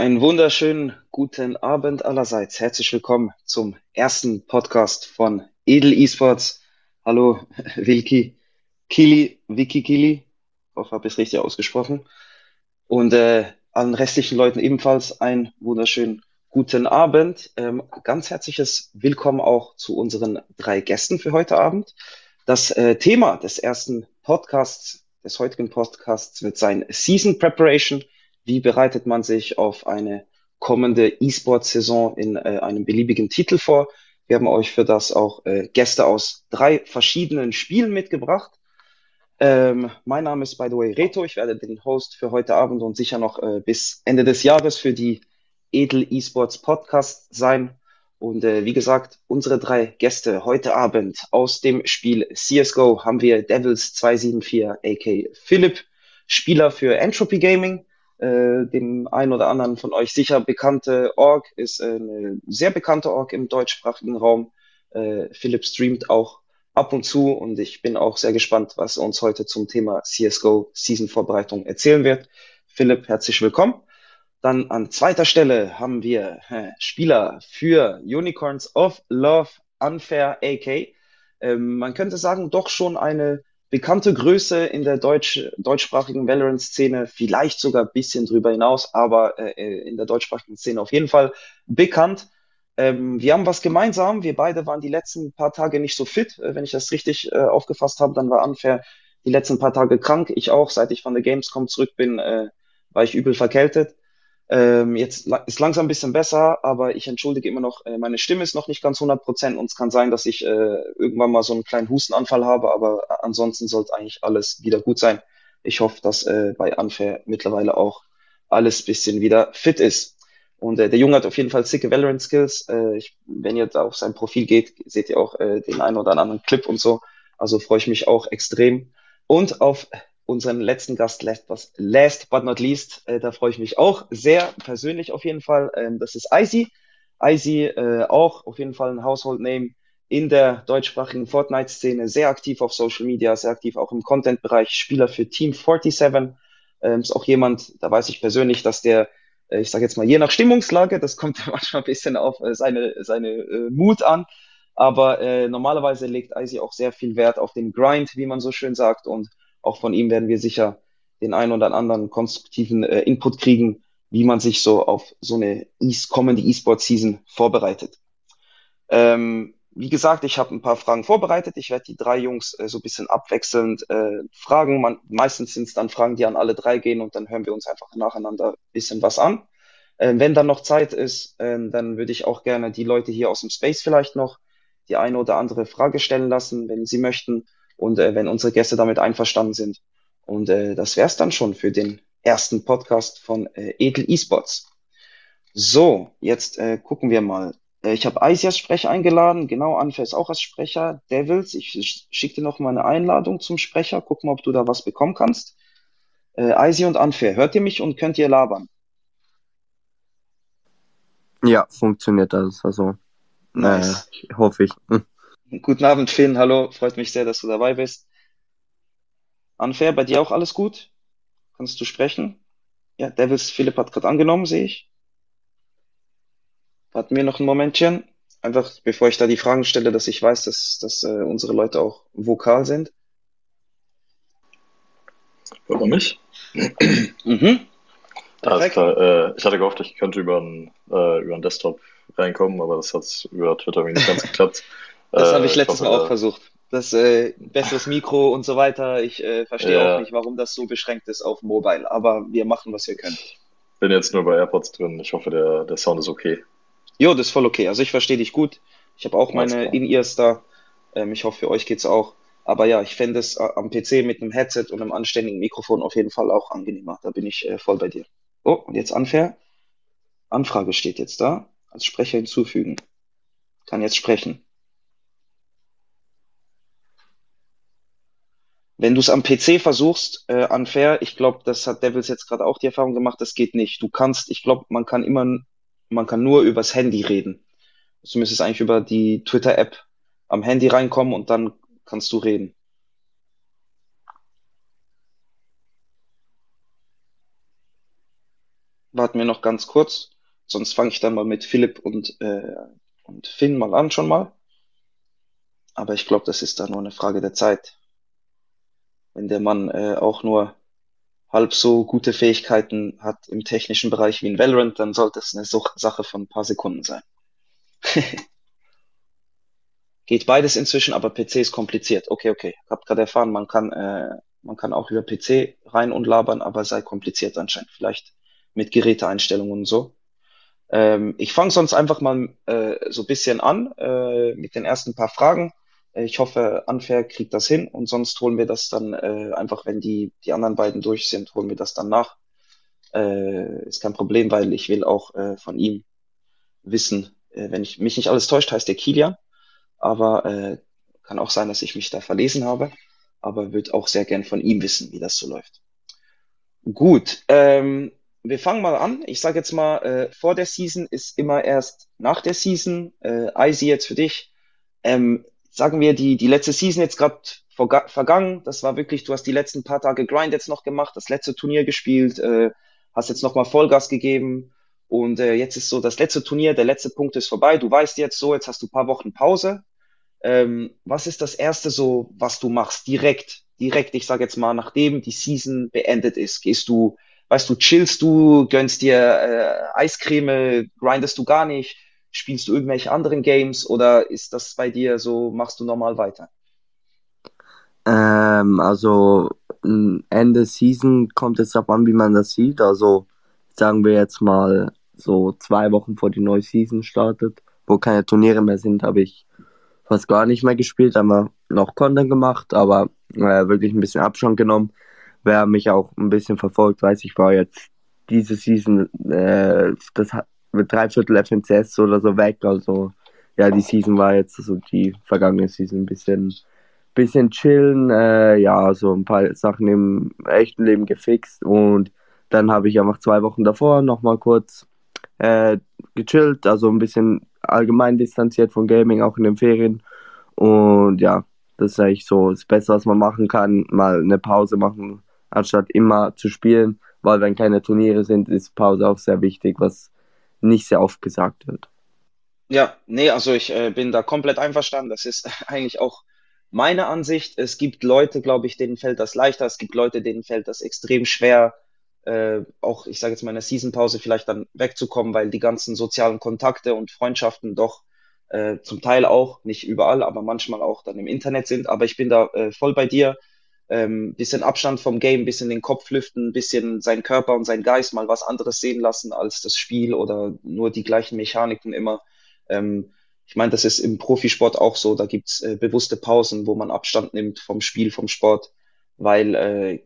Einen wunderschönen guten Abend allerseits. Herzlich willkommen zum ersten Podcast von Edel Esports. Hallo, Wilki, Kili, Wiki Kili. Ich hoffe, habe ich es richtig ausgesprochen. Und äh, allen restlichen Leuten ebenfalls einen wunderschönen guten Abend. Ähm, ganz herzliches Willkommen auch zu unseren drei Gästen für heute Abend. Das äh, Thema des ersten Podcasts, des heutigen Podcasts wird sein Season Preparation – wie bereitet man sich auf eine kommende E-Sport-Saison in äh, einem beliebigen Titel vor. Wir haben euch für das auch äh, Gäste aus drei verschiedenen Spielen mitgebracht. Ähm, mein Name ist by the way Reto. Ich werde den Host für heute Abend und sicher noch äh, bis Ende des Jahres für die Edel Esports Podcast sein. Und äh, wie gesagt, unsere drei Gäste heute Abend aus dem Spiel CSGO haben wir Devils 274 AK Philipp, Spieler für Entropy Gaming äh, dem einen oder anderen von euch sicher bekannte Org, ist eine sehr bekannte Org im deutschsprachigen Raum. Äh, Philipp streamt auch ab und zu und ich bin auch sehr gespannt, was er uns heute zum Thema CSGO Season Vorbereitung erzählen wird. Philipp, herzlich willkommen. Dann an zweiter Stelle haben wir äh, Spieler für Unicorns of Love Unfair AK. Ähm, man könnte sagen, doch schon eine bekannte Größe in der deutsch, deutschsprachigen Valorant-Szene, vielleicht sogar ein bisschen drüber hinaus, aber äh, in der deutschsprachigen Szene auf jeden Fall bekannt. Ähm, wir haben was gemeinsam. Wir beide waren die letzten paar Tage nicht so fit. Äh, wenn ich das richtig äh, aufgefasst habe, dann war Unfair die letzten paar Tage krank. Ich auch. Seit ich von der Gamescom zurück bin, äh, war ich übel verkältet. Ähm, jetzt ist langsam ein bisschen besser, aber ich entschuldige immer noch, äh, meine Stimme ist noch nicht ganz 100 Prozent und es kann sein, dass ich äh, irgendwann mal so einen kleinen Hustenanfall habe, aber ansonsten sollte eigentlich alles wieder gut sein. Ich hoffe, dass äh, bei Unfair mittlerweile auch alles bisschen wieder fit ist. Und äh, der Junge hat auf jeden Fall sicke Valorant Skills. Äh, ich, wenn ihr da auf sein Profil geht, seht ihr auch äh, den einen oder anderen Clip und so. Also freue ich mich auch extrem. Und auf unseren letzten Gast, last, last but not least, äh, da freue ich mich auch sehr persönlich auf jeden Fall. Ähm, das ist Icy. Icy, äh, auch auf jeden Fall ein Household Name in der deutschsprachigen Fortnite-Szene, sehr aktiv auf Social Media, sehr aktiv auch im Content-Bereich, Spieler für Team 47. Ähm, ist auch jemand, da weiß ich persönlich, dass der, äh, ich sage jetzt mal, je nach Stimmungslage, das kommt manchmal ein bisschen auf äh, seine, seine äh, Mut an, aber äh, normalerweise legt Icy auch sehr viel Wert auf den Grind, wie man so schön sagt, und auch von ihm werden wir sicher den einen oder anderen konstruktiven äh, Input kriegen, wie man sich so auf so eine kommende E-Sport-Season vorbereitet. Ähm, wie gesagt, ich habe ein paar Fragen vorbereitet. Ich werde die drei Jungs äh, so ein bisschen abwechselnd äh, fragen. Man, meistens sind es dann Fragen, die an alle drei gehen und dann hören wir uns einfach nacheinander ein bisschen was an. Äh, wenn dann noch Zeit ist, äh, dann würde ich auch gerne die Leute hier aus dem Space vielleicht noch die eine oder andere Frage stellen lassen, wenn sie möchten und äh, wenn unsere Gäste damit einverstanden sind. Und äh, das wär's dann schon für den ersten Podcast von äh, Edel Esports. So, jetzt äh, gucken wir mal. Äh, ich habe Ice als Sprecher eingeladen, genau, Anfer ist auch als Sprecher. Devils, ich schicke dir noch mal eine Einladung zum Sprecher, guck mal, ob du da was bekommen kannst. Äh, Icy und Unfair, hört ihr mich und könnt ihr labern? Ja, funktioniert das, also nice. äh, hoffe ich. Guten Abend, Finn. Hallo, freut mich sehr, dass du dabei bist. Unfair, bei dir auch alles gut? Kannst du sprechen? Ja, Devils Philipp hat gerade angenommen, sehe ich. Warten wir noch ein Momentchen. Einfach, bevor ich da die Fragen stelle, dass ich weiß, dass, dass äh, unsere Leute auch vokal sind. Hört man mich? mhm. Alles klar. Äh, ich hatte gehofft, ich könnte über einen, äh, über einen Desktop reinkommen, aber das hat über Twitter nicht ganz geklappt. Das äh, habe ich letztes Mal auch versucht. Das äh, besseres Mikro und so weiter. Ich äh, verstehe ja. auch nicht, warum das so beschränkt ist auf Mobile. Aber wir machen, was wir können. Bin jetzt nur bei AirPods drin. Ich hoffe, der, der Sound ist okay. Jo, das ist voll okay. Also ich verstehe dich gut. Ich habe auch meine In-Ears da. Ähm, ich hoffe, für euch geht's auch. Aber ja, ich fände es äh, am PC mit einem Headset und einem anständigen Mikrofon auf jeden Fall auch angenehmer. Da bin ich äh, voll bei dir. Oh, und jetzt Unfair. Anfrage steht jetzt da. Als Sprecher hinzufügen. Kann jetzt sprechen. Wenn du es am PC versuchst, äh, unfair, ich glaube, das hat Devils jetzt gerade auch die Erfahrung gemacht, das geht nicht. Du kannst, ich glaube, man kann immer, man kann nur übers Handy reden. Du müsstest eigentlich über die Twitter-App am Handy reinkommen und dann kannst du reden. warten wir noch ganz kurz. Sonst fange ich dann mal mit Philipp und, äh, und Finn mal an schon mal. Aber ich glaube, das ist da nur eine Frage der Zeit. Wenn der Mann äh, auch nur halb so gute Fähigkeiten hat im technischen Bereich wie in Valorant, dann sollte es eine Sache von ein paar Sekunden sein. Geht beides inzwischen, aber PC ist kompliziert. Okay, okay. Habt gerade erfahren, man kann, äh, man kann auch über PC rein und labern, aber sei kompliziert anscheinend. Vielleicht mit Geräteeinstellungen und so. Ähm, ich fange sonst einfach mal äh, so bisschen an äh, mit den ersten paar Fragen. Äh, ich hoffe, Unfair kriegt das hin und sonst holen wir das dann äh, einfach, wenn die, die anderen beiden durch sind, holen wir das dann nach. Äh, ist kein Problem, weil ich will auch äh, von ihm wissen, äh, wenn ich mich nicht alles täuscht, heißt der Kilian, aber äh, kann auch sein, dass ich mich da verlesen habe, aber würde auch sehr gern von ihm wissen, wie das so läuft. Gut, ähm, wir fangen mal an. Ich sage jetzt mal, äh, vor der Season ist immer erst nach der Season. Äh, Eisi jetzt für dich. Ähm, sagen wir, die, die letzte Season jetzt gerade vergangen. Das war wirklich, du hast die letzten paar Tage Grind jetzt noch gemacht, das letzte Turnier gespielt, äh, hast jetzt nochmal Vollgas gegeben. Und äh, jetzt ist so das letzte Turnier, der letzte Punkt ist vorbei. Du weißt jetzt so, jetzt hast du paar Wochen Pause. Ähm, was ist das Erste so, was du machst? Direkt, direkt, ich sage jetzt mal, nachdem die Season beendet ist, gehst du, weißt du, chillst du, gönnst dir äh, Eiscreme, grindest du gar nicht, spielst du irgendwelche anderen Games oder ist das bei dir so, machst du normal weiter? Ähm, also Ende Season kommt es darauf an, wie man das sieht. Also sagen wir jetzt mal so zwei Wochen vor die neue Season startet, wo keine Turniere mehr sind, habe ich fast gar nicht mehr gespielt, wir noch Content gemacht, aber äh, wirklich ein bisschen Abstand genommen. Wer mich auch ein bisschen verfolgt, weiß ich war jetzt diese Season, äh, das mit drei Viertel FNCS oder so weg. Also ja, die Season war jetzt, also die vergangene Season ein bisschen, bisschen chillen, äh, ja, so ein paar Sachen im echten Leben gefixt. Und dann habe ich einfach zwei Wochen davor nochmal kurz äh, gechillt, also ein bisschen allgemein distanziert von Gaming, auch in den Ferien. Und ja, das ist eigentlich so das Beste, was man machen kann, mal eine Pause machen, anstatt immer zu spielen, weil wenn keine Turniere sind, ist Pause auch sehr wichtig, was nicht sehr oft gesagt wird. Ja, nee, also ich äh, bin da komplett einverstanden. Das ist eigentlich auch meine Ansicht. Es gibt Leute, glaube ich, denen fällt das leichter. Es gibt Leute, denen fällt das extrem schwer, äh, auch, ich sage jetzt mal in der Seasonpause vielleicht dann wegzukommen, weil die ganzen sozialen Kontakte und Freundschaften doch äh, zum Teil auch, nicht überall, aber manchmal auch dann im Internet sind. Aber ich bin da äh, voll bei dir. Ähm, bisschen Abstand vom Game, bisschen den Kopf lüften, bisschen seinen Körper und seinen Geist mal was anderes sehen lassen als das Spiel oder nur die gleichen Mechaniken immer. Ähm, ich meine, das ist im Profisport auch so. Da gibt's äh, bewusste Pausen, wo man Abstand nimmt vom Spiel, vom Sport, weil äh,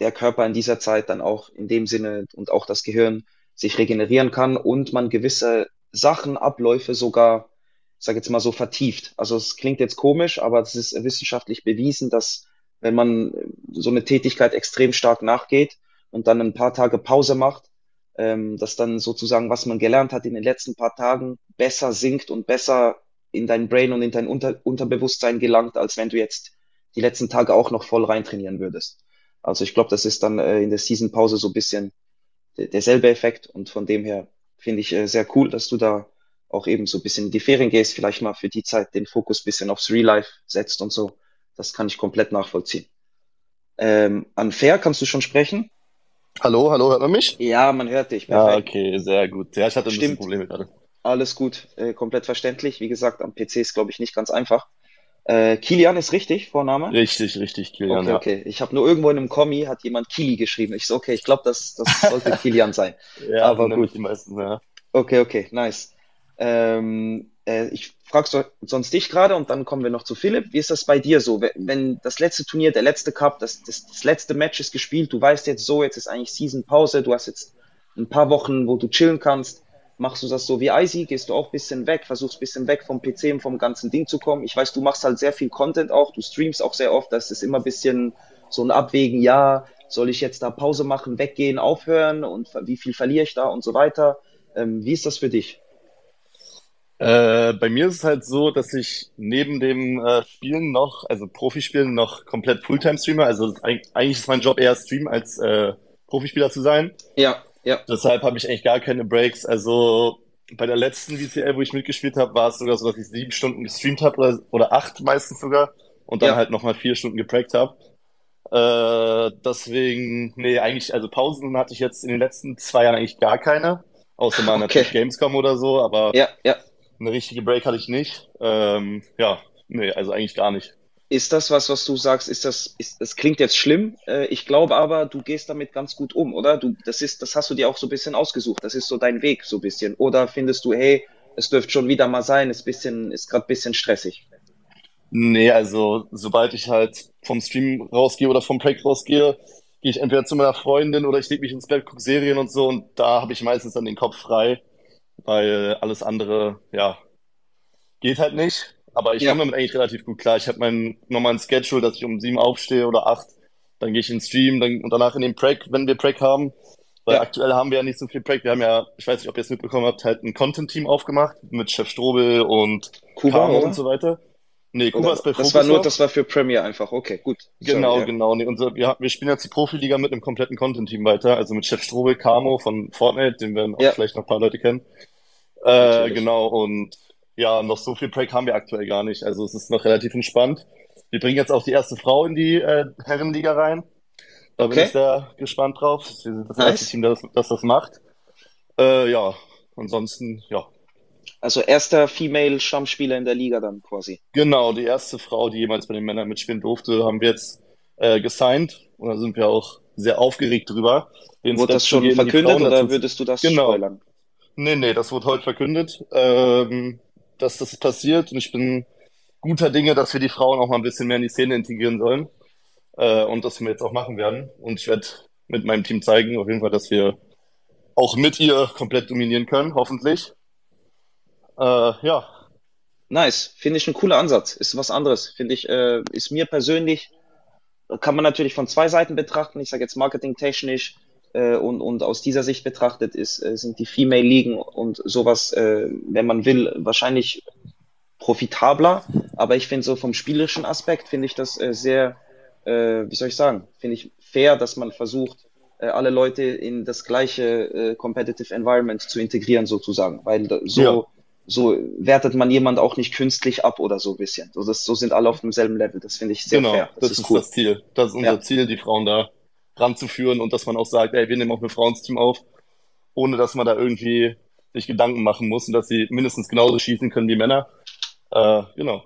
der Körper in dieser Zeit dann auch in dem Sinne und auch das Gehirn sich regenerieren kann und man gewisse Sachen, Abläufe sogar, ich sage jetzt mal so vertieft. Also es klingt jetzt komisch, aber es ist wissenschaftlich bewiesen, dass wenn man so eine Tätigkeit extrem stark nachgeht und dann ein paar Tage Pause macht, ähm, dass dann sozusagen, was man gelernt hat in den letzten paar Tagen, besser sinkt und besser in dein Brain und in dein Unter Unterbewusstsein gelangt, als wenn du jetzt die letzten Tage auch noch voll reintrainieren würdest. Also ich glaube, das ist dann äh, in der Season-Pause so ein bisschen derselbe Effekt und von dem her finde ich äh, sehr cool, dass du da auch eben so ein bisschen in die Ferien gehst, vielleicht mal für die Zeit den Fokus bisschen aufs Real Life setzt und so. Das kann ich komplett nachvollziehen. Ähm, Fair, kannst du schon sprechen? Hallo, hallo, hört man mich? Ja, man hört dich. Perfekt. Ja, okay, sehr gut. Ja, ich hatte ein Stimmt. bisschen Probleme gerade. Alles gut, äh, komplett verständlich. Wie gesagt, am PC ist, glaube ich, nicht ganz einfach. Äh, Kilian ist richtig, Vorname? Richtig, richtig, Kilian. Okay, ja. okay. Ich habe nur irgendwo in einem Kommi hat jemand Kili geschrieben. Ich so, okay, ich glaube, das, das sollte Kilian sein. ja, aber gut. Die meisten, ja. Okay, okay, nice. Ähm, äh, ich frage so, sonst dich gerade und dann kommen wir noch zu Philipp. Wie ist das bei dir so? Wenn, das letzte Turnier, der letzte Cup, das, das, das letzte Match ist gespielt, du weißt jetzt so, jetzt ist eigentlich Season Pause, du hast jetzt ein paar Wochen, wo du chillen kannst. Machst du das so wie Icy? Gehst du auch bisschen weg, versuchst bisschen weg vom PC und vom ganzen Ding zu kommen? Ich weiß, du machst halt sehr viel Content auch, du streamst auch sehr oft, das ist immer bisschen so ein Abwägen, ja, soll ich jetzt da Pause machen, weggehen, aufhören und wie viel verliere ich da und so weiter. Ähm, wie ist das für dich? Äh, bei mir ist es halt so, dass ich neben dem äh, Spielen noch, also Profispielen, noch komplett Fulltime streamer. Also eigentlich ist mein Job eher Stream als äh, Profispieler zu sein. Ja. Ja. Deshalb habe ich eigentlich gar keine Breaks. Also bei der letzten VCL, wo ich mitgespielt habe, war es sogar so, dass ich sieben Stunden gestreamt habe oder, oder acht meistens sogar und dann ja. halt nochmal vier Stunden geprägt habe. Äh, deswegen, nee, eigentlich, also Pausen hatte ich jetzt in den letzten zwei Jahren eigentlich gar keine. Außer mal okay. natürlich Gamescom oder so, aber ja, ja. Eine richtige Break hatte ich nicht. Ähm, ja, nee, also eigentlich gar nicht. Ist das was, was du sagst, ist das, ist, das klingt jetzt schlimm. Äh, ich glaube aber, du gehst damit ganz gut um, oder? Du, das ist, das hast du dir auch so ein bisschen ausgesucht. Das ist so dein Weg, so ein bisschen. Oder findest du, hey, es dürfte schon wieder mal sein, ist bisschen, ist gerade ein bisschen stressig? Nee, also, sobald ich halt vom Stream rausgehe oder vom Break rausgehe, gehe ich entweder zu meiner Freundin oder ich lege mich ins Bett, gucke Serien und so und da habe ich meistens dann den Kopf frei, weil alles andere, ja, geht halt nicht. Aber ich ja. komme damit eigentlich relativ gut klar. Ich habe meinen normalen Schedule, dass ich um sieben aufstehe oder acht. Dann gehe ich in den Stream dann, und danach in den Prack, wenn wir Prack haben. Weil ja. aktuell haben wir ja nicht so viel Prack. Wir haben ja, ich weiß nicht, ob ihr es mitbekommen habt, halt ein Content-Team aufgemacht mit Chef Strobel und Kuba und so weiter. Nee, Kuba ist bei Das war nur, das war für Premier einfach. Okay, gut. Genau, Sorry, genau. Nee, unser, wir, wir spielen jetzt die Profiliga mit einem kompletten Content-Team weiter. Also mit Chef Strobel, Camo von Fortnite, den werden auch ja. vielleicht noch ein paar Leute kennen. Äh, genau, und ja, noch so viel Break haben wir aktuell gar nicht. Also es ist noch relativ entspannt. Wir bringen jetzt auch die erste Frau in die äh, Herrenliga rein. Da okay. bin ich sehr gespannt drauf. Wir sind das nice. erste Team, das, das das macht. Äh, ja, ansonsten, ja. Also erster Female-Stammspieler in der Liga dann quasi. Genau, die erste Frau, die jemals bei den Männern mitspielen durfte, haben wir jetzt äh, gesigned. Und da sind wir auch sehr aufgeregt drüber. Wurde das schon verkündet oder würdest du das genau. spoilern? Nee, nee, das wurde heute verkündet. Ähm, dass das passiert und ich bin guter Dinge, dass wir die Frauen auch mal ein bisschen mehr in die Szene integrieren sollen äh, und das wir jetzt auch machen werden. Und ich werde mit meinem Team zeigen, auf jeden Fall, dass wir auch mit ihr komplett dominieren können, hoffentlich. Äh, ja. Nice, finde ich ein cooler Ansatz. Ist was anderes, finde ich. Äh, ist mir persönlich kann man natürlich von zwei Seiten betrachten. Ich sage jetzt marketingtechnisch äh, und, und aus dieser Sicht betrachtet ist, äh, sind die Female Ligen und sowas, äh, wenn man will, wahrscheinlich profitabler. Aber ich finde so vom spielerischen Aspekt finde ich das äh, sehr, wie soll ich sagen, finde ich fair, dass man versucht, alle Leute in das gleiche Competitive Environment zu integrieren sozusagen, weil so ja. So wertet man jemand auch nicht künstlich ab oder so ein bisschen. So, das, so sind alle auf demselben Level. Das finde ich sehr genau, fair. Das, das ist, ist cool. das Ziel. Das ist unser ja. Ziel, die Frauen da ranzuführen und dass man auch sagt, ey, wir nehmen auch ein Frauensteam auf, ohne dass man da irgendwie sich Gedanken machen muss und dass sie mindestens genauso schießen können wie Männer. Äh, genau.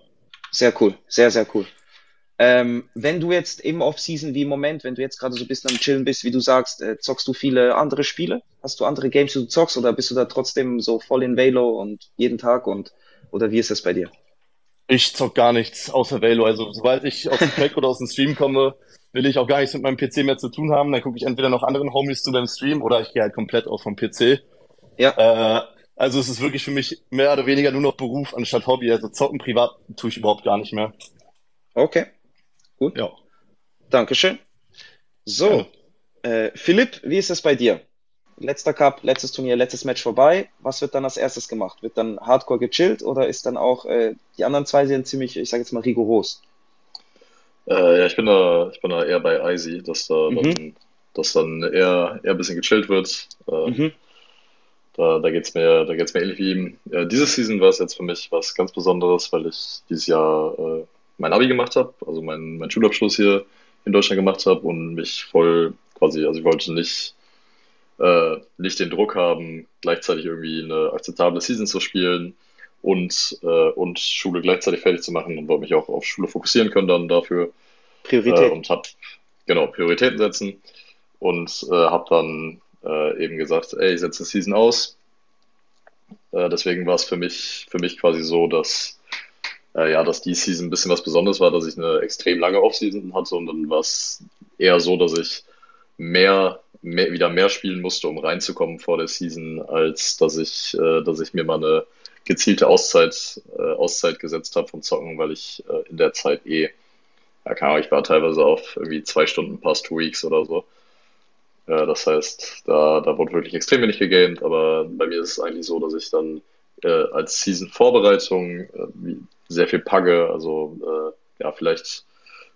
Sehr cool, sehr, sehr cool. Ähm, wenn du jetzt im Off-Season wie im Moment, wenn du jetzt gerade so ein bisschen am Chillen bist, wie du sagst, äh, zockst du viele andere Spiele? Hast du andere Games, die du zockst oder bist du da trotzdem so voll in Velo und jeden Tag und oder wie ist das bei dir? Ich zock gar nichts außer Velo. Also sobald ich aus dem Pack oder aus dem Stream komme, will ich auch gar nichts mit meinem PC mehr zu tun haben. Dann gucke ich entweder noch anderen Homies zu beim Stream oder ich gehe halt komplett auf vom PC. Ja. Äh, also es ist wirklich für mich mehr oder weniger nur noch Beruf anstatt Hobby. Also zocken privat tue ich überhaupt gar nicht mehr. Okay. Gut. Ja. Dankeschön. So. Ja. Äh, Philipp, wie ist es bei dir? Letzter Cup, letztes Turnier, letztes Match vorbei. Was wird dann als erstes gemacht? Wird dann hardcore gechillt oder ist dann auch, äh, die anderen zwei sind ziemlich, ich sage jetzt mal, rigoros? Äh, ja, ich bin da, ich bin da eher bei Icy, dass da mhm. dann, dass dann eher, eher ein bisschen gechillt wird. Äh, mhm. Da, da geht es mir, da geht's mir ähnlich wie ihm. Ja, diese Season war es jetzt für mich was ganz Besonderes, weil ich dieses Jahr äh, mein Abi gemacht habe, also meinen mein Schulabschluss hier in Deutschland gemacht habe und mich voll quasi, also ich wollte nicht, äh, nicht den Druck haben, gleichzeitig irgendwie eine akzeptable Season zu spielen und, äh, und Schule gleichzeitig fertig zu machen und wollte mich auch auf Schule fokussieren können dann dafür. Priorität. Äh, und habe genau Prioritäten setzen und äh, habe dann äh, eben gesagt, ey, ich setze Season aus. Äh, deswegen war es für mich für mich quasi so, dass äh, ja, dass die Season ein bisschen was Besonderes war, dass ich eine extrem lange Offseason hatte und dann war es eher so, dass ich mehr, mehr wieder mehr spielen musste, um reinzukommen vor der Season, als dass ich äh, dass ich mir mal eine gezielte Auszeit, äh, Auszeit gesetzt habe vom Zocken, weil ich äh, in der Zeit eh, ja, keine Ahnung, ich war teilweise auf irgendwie zwei Stunden past two weeks oder so. Äh, das heißt, da, da wurde wirklich extrem wenig gegamed, aber bei mir ist es eigentlich so, dass ich dann äh, als Season-Vorbereitung äh, sehr viel pagge, also äh, ja, vielleicht,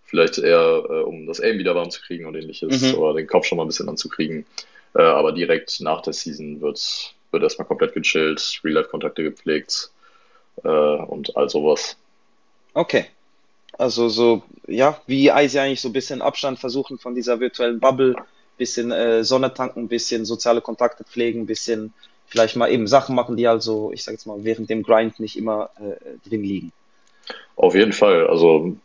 vielleicht eher, äh, um das Aim wieder warm zu kriegen und ähnliches, mhm. oder den Kopf schon mal ein bisschen anzukriegen. Äh, aber direkt nach der Season wird, wird erstmal komplett gechillt, Real-Life-Kontakte gepflegt äh, und all sowas. Okay. Also so, ja, wie Eisi eigentlich so ein bisschen Abstand versuchen von dieser virtuellen Bubble, bisschen äh, Sonne tanken, bisschen soziale Kontakte pflegen, bisschen vielleicht mal eben Sachen machen, die also, ich sag jetzt mal, während dem Grind nicht immer äh, drin liegen. Auf jeden Fall. Also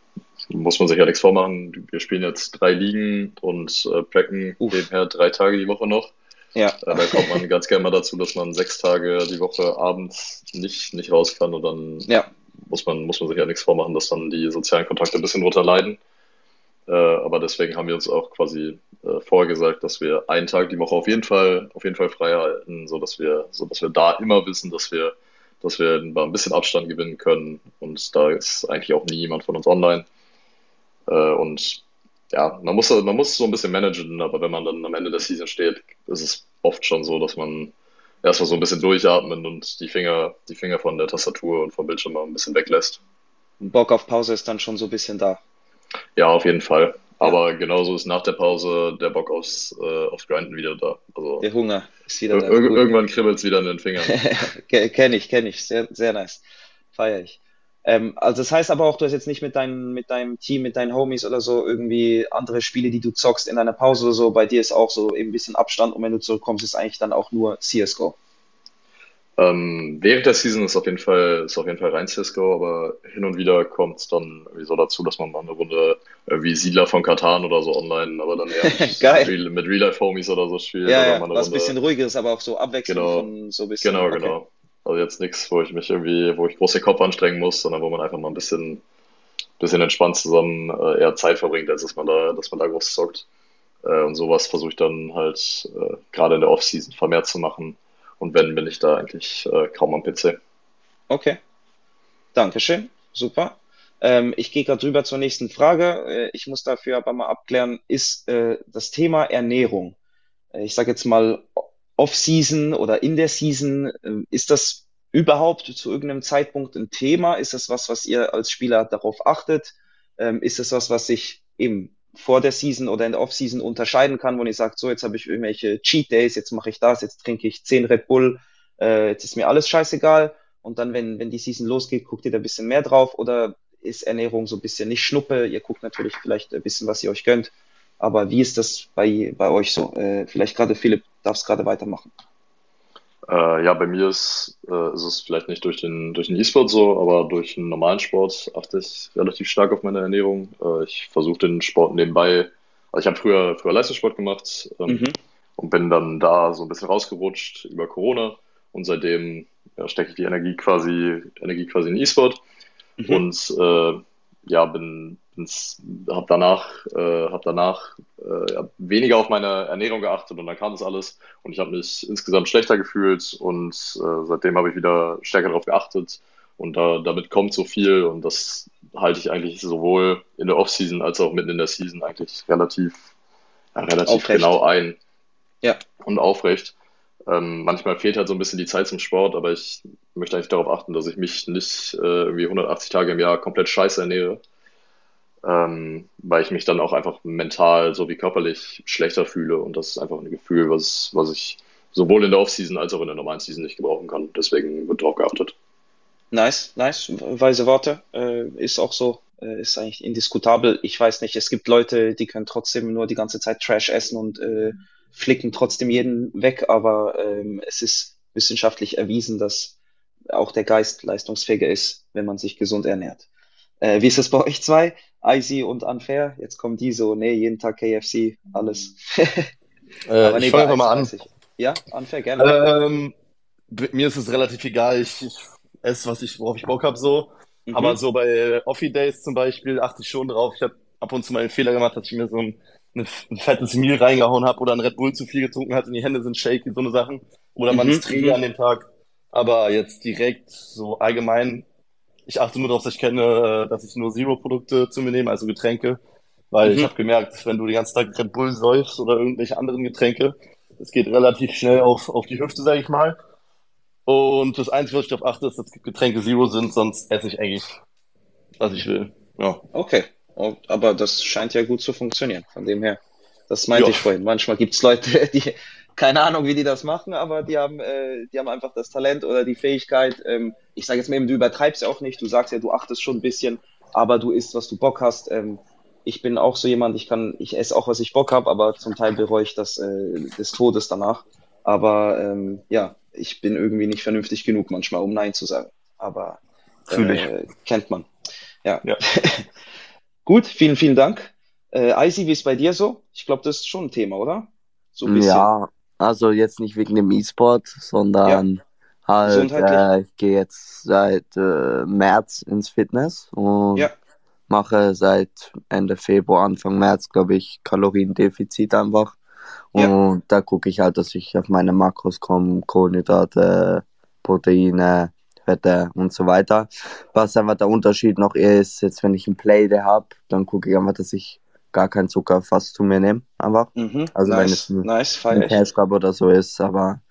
muss man sich ja nichts vormachen. Wir spielen jetzt drei Ligen und äh, precken nebenher drei Tage die Woche noch. Ja. Äh, da kommt man ganz gerne mal dazu, dass man sechs Tage die Woche abends nicht, nicht raus kann und dann ja. muss, man, muss man sich ja nichts vormachen, dass dann die sozialen Kontakte ein bisschen drunter leiden. Äh, aber deswegen haben wir uns auch quasi äh, vorher gesagt, dass wir einen Tag die Woche auf jeden Fall, auf jeden Fall frei halten, so dass wir, so dass wir da immer wissen, dass wir, dass wir ein bisschen Abstand gewinnen können. Und da ist eigentlich auch nie jemand von uns online. Äh, und ja, man muss, man muss so ein bisschen managen, aber wenn man dann am Ende der Season steht, ist es oft schon so, dass man erstmal so ein bisschen durchatmen und die Finger, die Finger von der Tastatur und vom Bildschirm mal ein bisschen weglässt. Bock auf Pause ist dann schon so ein bisschen da. Ja, auf jeden Fall. Aber genauso ist nach der Pause der Bock aufs, äh, aufs Grinden wieder da. Also der Hunger ist wieder da. Ir irgendwann kribbelt es wieder in den Fingern. kenne ich, kenne ich. Sehr, sehr nice. Feier ich. Ähm, also das heißt aber auch, du hast jetzt nicht mit, dein, mit deinem Team, mit deinen Homies oder so irgendwie andere Spiele, die du zockst in deiner Pause oder so. Bei dir ist auch so eben ein bisschen Abstand und wenn du zurückkommst, ist eigentlich dann auch nur CSGO. Ähm, während der Season ist auf jeden Fall, ist auf jeden Fall rein CSGO, aber hin und wieder kommt es dann so dazu, dass man mal eine Runde äh, wie Siedler von Katan oder so online, aber dann eher mit, mit Real-Life-Homies oder so spielt. Ja, ja was ein bisschen ruhigeres, aber auch so abwechselnd genau, von so ein bisschen. Genau, okay. genau. Also jetzt nichts, wo ich mich irgendwie, wo ich groß den Kopf anstrengen muss, sondern wo man einfach mal ein bisschen, bisschen entspannt zusammen äh, eher Zeit verbringt, als dass man da, dass man da groß zockt. Äh, und sowas versuche ich dann halt äh, gerade in der Off-Season vermehrt zu machen. Und wenn, bin ich da eigentlich äh, kaum am PC. Okay. Dankeschön. Super. Ähm, ich gehe gerade rüber zur nächsten Frage. Äh, ich muss dafür aber mal abklären, ist äh, das Thema Ernährung. Äh, ich sage jetzt mal Off-Season oder in der Season, äh, ist das überhaupt zu irgendeinem Zeitpunkt ein Thema? Ist das was, was ihr als Spieler darauf achtet? Ähm, ist das was, was sich eben vor der Season oder in der Off-Season unterscheiden kann, wo ihr sagt, so jetzt habe ich irgendwelche Cheat Days, jetzt mache ich das, jetzt trinke ich 10 Red Bull, äh, jetzt ist mir alles scheißegal. Und dann, wenn, wenn die Season losgeht, guckt ihr da ein bisschen mehr drauf oder ist Ernährung so ein bisschen nicht Schnuppe? Ihr guckt natürlich vielleicht ein bisschen, was ihr euch gönnt. Aber wie ist das bei, bei euch so? Äh, vielleicht gerade Philipp, darfst gerade weitermachen. Äh, ja, bei mir ist, äh, ist es vielleicht nicht durch den durch den E-Sport so, aber durch den normalen Sport achte ich relativ stark auf meine Ernährung. Äh, ich versuche den Sport nebenbei, also ich habe früher früher Leistungssport gemacht ähm, mhm. und bin dann da so ein bisschen rausgerutscht über Corona und seitdem ja, stecke ich die Energie quasi Energie quasi in E-Sport mhm. und äh, ja bin habe danach, äh, hab danach äh, ja, weniger auf meine Ernährung geachtet und dann kam das alles und ich habe mich insgesamt schlechter gefühlt und äh, seitdem habe ich wieder stärker darauf geachtet und da, damit kommt so viel und das halte ich eigentlich sowohl in der Offseason als auch mitten in der Season eigentlich relativ, ja, relativ genau ein. Ja. Und aufrecht. Ähm, manchmal fehlt halt so ein bisschen die Zeit zum Sport, aber ich möchte eigentlich darauf achten, dass ich mich nicht äh, irgendwie 180 Tage im Jahr komplett scheiße ernähre, ähm, weil ich mich dann auch einfach mental sowie körperlich schlechter fühle und das ist einfach ein Gefühl, was, was ich sowohl in der Offseason als auch in der normalen Season nicht gebrauchen kann. Deswegen wird drauf geachtet. Nice, nice, weise Worte. Äh, ist auch so, äh, ist eigentlich indiskutabel. Ich weiß nicht, es gibt Leute, die können trotzdem nur die ganze Zeit Trash essen und äh, flicken trotzdem jeden weg, aber ähm, es ist wissenschaftlich erwiesen, dass auch der Geist leistungsfähiger ist, wenn man sich gesund ernährt. Äh, wie ist das bei euch zwei? Icy und Unfair? Jetzt kommen die so, nee, jeden Tag KFC, alles. äh, nee, ich fange einfach mal an. Ja, Unfair, gerne. Ähm, mir ist es relativ egal, ich, ich esse, was ich, worauf ich Bock habe, so. Mhm. Aber so bei Offie Days zum Beispiel achte ich schon drauf. Ich habe ab und zu mal einen Fehler gemacht, dass ich mir so ein, ein, ein fettes Meal reingehauen habe oder ein Red Bull zu viel getrunken hat und die Hände sind shaky, so eine Sachen. Oder man mhm. ist träge mhm. an dem Tag. Aber jetzt direkt so allgemein ich achte nur darauf, dass ich kenne, äh, dass ich nur Zero-Produkte zu mir nehme, also Getränke. Weil mhm. ich habe gemerkt, wenn du den ganzen Tag Red Bull säufst oder irgendwelche anderen Getränke, es geht relativ schnell auf, auf die Hüfte, sage ich mal. Und das Einzige, was ich darauf achte, ist, dass Getränke Zero sind, sonst esse ich eigentlich, was ich will. Ja. Okay, aber das scheint ja gut zu funktionieren, von dem her. Das meinte ja. ich vorhin. Manchmal gibt's Leute, die, keine Ahnung, wie die das machen, aber die haben, äh, die haben einfach das Talent oder die Fähigkeit. Ähm, ich sage jetzt mal eben, du übertreibst ja auch nicht. Du sagst ja, du achtest schon ein bisschen, aber du isst, was du Bock hast. Ähm, ich bin auch so jemand, ich kann, ich esse auch, was ich Bock habe, aber zum Teil bereue ich das äh, des Todes danach. Aber ähm, ja, ich bin irgendwie nicht vernünftig genug manchmal, um Nein zu sagen. Aber äh, kennt man. Ja. ja. Gut, vielen, vielen Dank. Äh, Icy, wie ist bei dir so? Ich glaube, das ist schon ein Thema, oder? So ein bisschen. Ja, also jetzt nicht wegen dem E-Sport, sondern ja. halt, äh, ich gehe jetzt seit äh, März ins Fitness und ja. mache seit Ende Februar, Anfang März, glaube ich, Kaloriendefizit einfach. Und ja. da gucke ich halt, dass ich auf meine Makros komme, Kohlenhydrate, Proteine, Fette und so weiter. Was einfach der Unterschied noch ist, jetzt wenn ich ein Play habe, dann gucke ich einfach, dass ich gar keinen Zucker fast zu mir nehme, einfach. Mhm, also nice, wenn es ein, nice, ein oder so ist, aber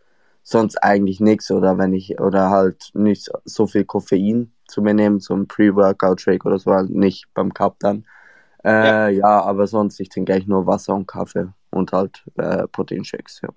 sonst eigentlich nichts oder wenn ich oder halt nicht so viel Koffein zu mir nehme, so ein Pre-Workout-Shake oder so, halt nicht beim Cup dann. Äh, ja. ja. aber sonst, ich trinke eigentlich nur Wasser und Kaffee und halt äh, Proteinshakes, ja.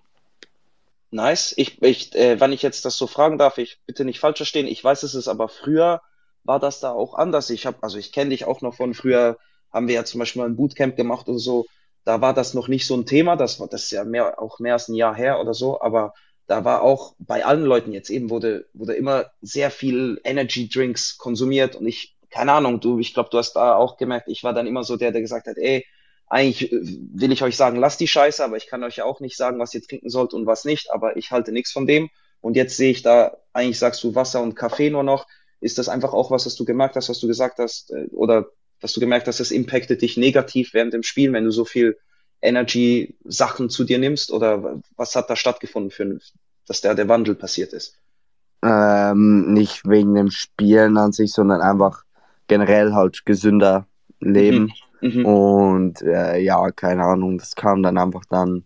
Nice. Ich, ich, äh, wenn ich jetzt das so fragen darf, ich bitte nicht falsch verstehen. Ich weiß, es ist aber früher war das da auch anders. Ich habe, also ich kenne dich auch noch von früher. Haben wir ja zum Beispiel mal ein Bootcamp gemacht oder so. Da war das noch nicht so ein Thema. Das war das ist ja mehr auch mehr als ein Jahr her oder so. Aber da war auch bei allen Leuten jetzt eben wurde wurde immer sehr viel Energy Drinks konsumiert und ich keine Ahnung. Du, ich glaube, du hast da auch gemerkt. Ich war dann immer so der, der gesagt hat, ey eigentlich äh, will ich euch sagen, lasst die Scheiße, aber ich kann euch ja auch nicht sagen, was ihr trinken sollt und was nicht, aber ich halte nichts von dem. Und jetzt sehe ich da, eigentlich sagst du Wasser und Kaffee nur noch. Ist das einfach auch was, was du gemerkt hast, was du gesagt hast, äh, oder was du gemerkt hast, das impactet dich negativ während dem Spiel, wenn du so viel Energy-Sachen zu dir nimmst? Oder was hat da stattgefunden, für, dass da der Wandel passiert ist? Ähm, nicht wegen dem Spielen an sich, sondern einfach generell halt gesünder leben. Mhm Mhm. Und äh, ja, keine Ahnung, das kam dann einfach dann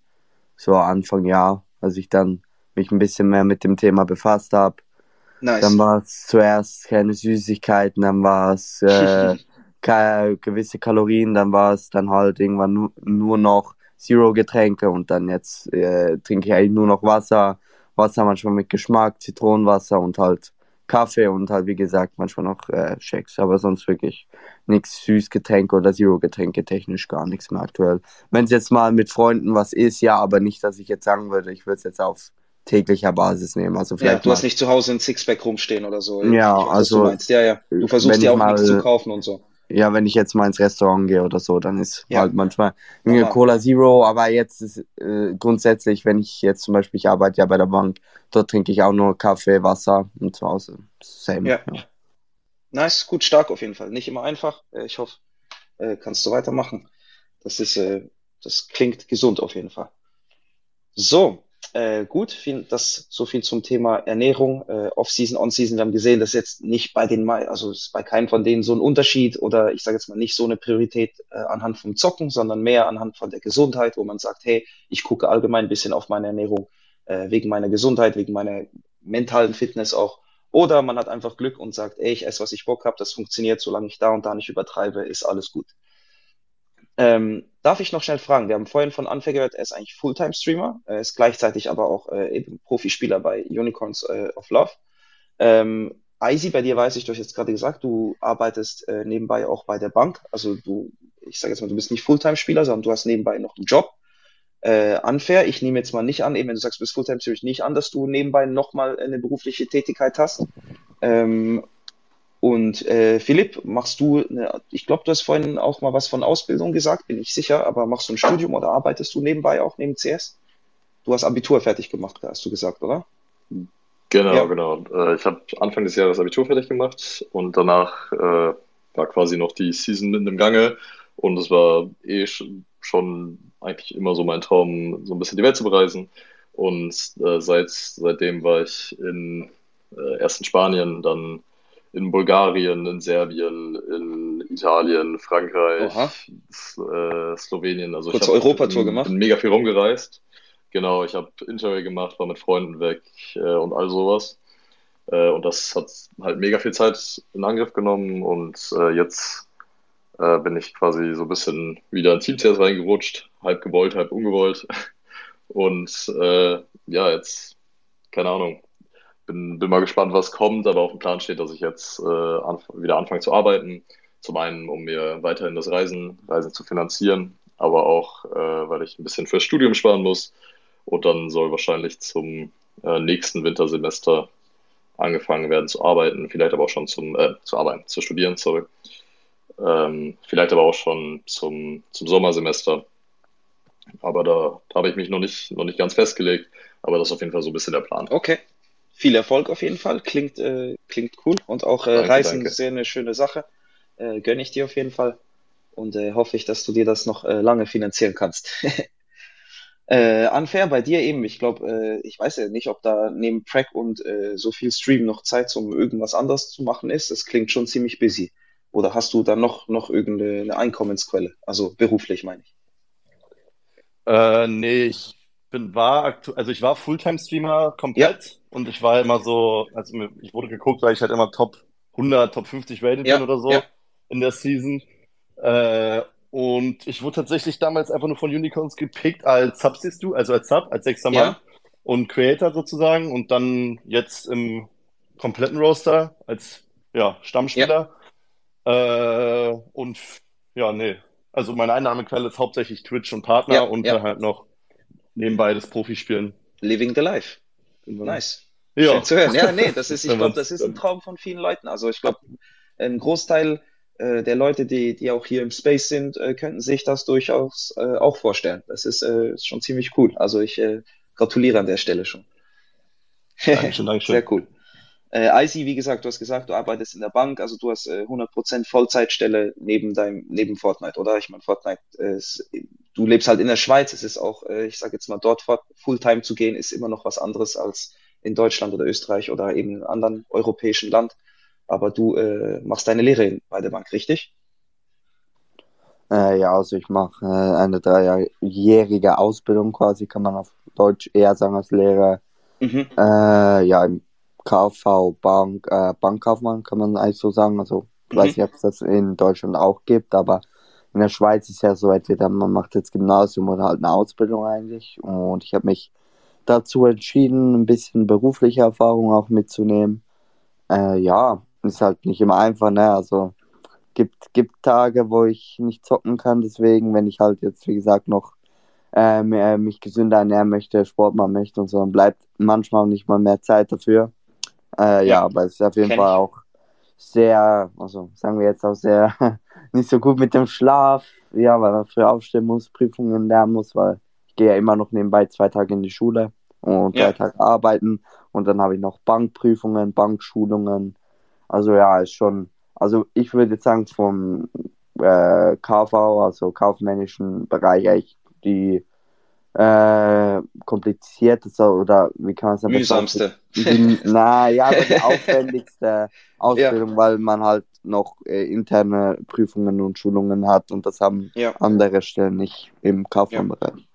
so Anfang Jahr, als ich dann mich ein bisschen mehr mit dem Thema befasst habe. Nice. Dann war es zuerst keine Süßigkeiten, dann war es äh, gewisse Kalorien, dann war es dann halt irgendwann nur, nur noch Zero-Getränke und dann jetzt äh, trinke ich eigentlich nur noch Wasser. Wasser manchmal mit Geschmack, Zitronenwasser und halt Kaffee und halt, wie gesagt, manchmal noch äh, Shakes, aber sonst wirklich nichts Süßgetränke oder Zero-Getränke technisch gar nichts mehr aktuell. Wenn es jetzt mal mit Freunden was ist, ja, aber nicht, dass ich jetzt sagen würde, ich würde es jetzt auf täglicher Basis nehmen. Also vielleicht ja, du hast nicht zu Hause ein Sixpack rumstehen oder so. Ja, weiß, also. Du ja, ja. Du versuchst ja auch mal, nichts zu kaufen und so ja, wenn ich jetzt mal ins Restaurant gehe oder so, dann ist ja. halt manchmal eine Cola Zero, aber jetzt ist äh, grundsätzlich, wenn ich jetzt zum Beispiel, ich arbeite ja bei der Bank, dort trinke ich auch nur Kaffee, Wasser und zu Hause. Same. Ja. ja. Nice, gut, stark auf jeden Fall. Nicht immer einfach. Äh, ich hoffe, äh, kannst du weitermachen. Das ist, äh, das klingt gesund auf jeden Fall. So, äh, gut, viel, das so viel zum Thema Ernährung, äh, Off-Season, On-Season. Wir haben gesehen, dass jetzt nicht bei den, also ist bei keinem von denen so ein Unterschied oder ich sage jetzt mal nicht so eine Priorität äh, anhand vom Zocken, sondern mehr anhand von der Gesundheit, wo man sagt, hey, ich gucke allgemein ein bisschen auf meine Ernährung äh, wegen meiner Gesundheit, wegen meiner mentalen Fitness auch. Oder man hat einfach Glück und sagt, ey, ich esse, was ich Bock habe, das funktioniert, solange ich da und da nicht übertreibe, ist alles gut. Ähm, darf ich noch schnell fragen? Wir haben vorhin von Anfang gehört, er ist eigentlich Fulltime-Streamer, er ist gleichzeitig aber auch äh, eben Profispieler bei Unicorns äh, of Love. Ähm, Eisi, bei dir weiß ich, du hast jetzt gerade gesagt, du arbeitest äh, nebenbei auch bei der Bank. Also du, ich sage jetzt mal, du bist nicht Fulltime-Spieler, sondern du hast nebenbei noch einen Job. Äh, unfair, ich nehme jetzt mal nicht an, eben wenn du sagst, du bist Fulltime, ich nicht an, dass du nebenbei nochmal eine berufliche Tätigkeit hast. Ähm, und äh, Philipp, machst du, eine, ich glaube, du hast vorhin auch mal was von Ausbildung gesagt, bin ich sicher, aber machst du ein Studium oder arbeitest du nebenbei auch neben CS? Du hast Abitur fertig gemacht, hast du gesagt, oder? Genau, ja. genau. Äh, ich habe Anfang des Jahres Abitur fertig gemacht und danach äh, war quasi noch die Season mitten im Gange und es war eh schon eigentlich immer so mein Traum, so ein bisschen die Welt zu bereisen. Und äh, seit, seitdem war ich in, äh, erst in Spanien, dann in Bulgarien, in Serbien, in Italien, Frankreich, äh, Slowenien. Also Kurze Europatour gemacht. Bin mega viel rumgereist. Genau, ich habe Interrail gemacht, war mit Freunden weg äh, und all sowas. Äh, und das hat halt mega viel Zeit in Angriff genommen und äh, jetzt äh, bin ich quasi so ein bisschen wieder in Team CS reingerutscht, halb gewollt, halb ungewollt. Und äh, ja, jetzt, keine Ahnung, bin, bin mal gespannt, was kommt, aber auf dem Plan steht, dass ich jetzt äh, anf wieder anfange zu arbeiten. Zum einen, um mir weiterhin das Reisen, Reisen zu finanzieren, aber auch, äh, weil ich ein bisschen fürs Studium sparen muss. Und dann soll wahrscheinlich zum äh, nächsten Wintersemester angefangen werden zu arbeiten, vielleicht aber auch schon zum, äh, zu arbeiten, zu studieren, sorry. Ähm, vielleicht aber auch schon zum, zum Sommersemester. Aber da, da habe ich mich noch nicht, noch nicht ganz festgelegt, aber das ist auf jeden Fall so ein bisschen der Plan. Okay. Viel Erfolg auf jeden Fall. Klingt, äh, klingt cool und auch äh, Danke, Reisen danke. ist sehr eine schöne Sache. Äh, gönne ich dir auf jeden Fall und äh, hoffe ich, dass du dir das noch äh, lange finanzieren kannst. Äh, unfair bei dir eben. Ich glaube, äh, ich weiß ja nicht, ob da neben Prac und äh, so viel Stream noch Zeit um irgendwas anderes zu machen ist. Das klingt schon ziemlich busy. Oder hast du da noch, noch irgendeine Einkommensquelle? Also beruflich meine ich. Äh, nee, ich bin, war also ich war Fulltime-Streamer komplett und ich war immer so, also ich wurde geguckt, weil ich halt immer Top 100, Top 50 rated Ja, bin oder so ja. in der Season. Äh, und ich wurde tatsächlich damals einfach nur von Unicorns gepickt als Sub, siehst du, also als Sub, als sechster Ja. Mann und Creator sozusagen und dann jetzt im kompletten Roster als ja, Stammspieler. Äh, und ja, nee. Also meine Einnahmequelle ist hauptsächlich Twitch und Partner Ja, und ja. dann halt noch nebenbei das Profispielen. Living the life. Genau. Nice. Ja. Schön zu hören. Ja, nee, das ist, ich glaube, das ist ein Traum von vielen Leuten. Also ich glaube, ein Großteil äh, der Leute, die, die auch hier im Space sind, äh, könnten sich das durchaus äh, auch vorstellen. Das ist, äh, ist schon ziemlich cool. Also ich äh, gratuliere an der Stelle schon. Dankeschön, Dankeschön. Sehr cool. Äh, Icy, wie gesagt, du hast gesagt, du arbeitest in der Bank, also du hast äh, 100% Vollzeitstelle neben deinem, neben Fortnite, oder? Ich meine, Fortnite, äh, ist, du lebst halt in der Schweiz, es ist auch, äh, ich sage jetzt mal, dort Fulltime zu gehen, ist immer noch was anderes als in Deutschland oder Österreich oder eben in einem anderen europäischen Land. Aber du äh, machst deine Lehre in- bei der Bank, richtig? Äh, ja, also ich mache äh, eine dreijährige Ausbildung quasi, kann man auf Deutsch eher sagen als Lehrer. Mhm. Äh, ja, im KV, Bank, äh, Bankkaufmann kann man eigentlich so sagen. Also ich Mhm. weiß nicht, ob es das in Deutschland auch gibt, aber in der Schweiz ist ja so, entweder man macht jetzt Gymnasium oder halt eine Ausbildung eigentlich. Und ich habe mich dazu entschieden, ein bisschen berufliche Erfahrung auch mitzunehmen. Äh, ja, ist halt nicht immer einfach, ne? Also gibt, gibt Tage, wo ich nicht zocken kann, deswegen, wenn ich halt jetzt, wie gesagt, noch äh, mehr, mich gesünder ernähren möchte, Sport machen möchte und so, dann bleibt manchmal nicht mal mehr Zeit dafür. Äh, ja, Ja, aber es ist auf jeden Fall ich. auch sehr, also sagen wir jetzt auch sehr nicht so gut mit dem Schlaf, ja, weil man früh aufstehen muss, Prüfungen lernen muss, weil ich gehe ja immer noch nebenbei zwei Tage in die Schule und drei Ja. Tage arbeiten und dann habe ich noch Bankprüfungen, Bankschulungen. Also ja, ist schon, also ich würde jetzt sagen, vom äh, KV, also kaufmännischen Bereich, eigentlich die äh, komplizierteste oder wie kann man es Mühsamste. die, na ja, aber die aufwendigste Ausbildung, weil man halt noch äh, interne Prüfungen und Schulungen hat und das haben Ja. andere Stellen nicht im Kaufmannbereich.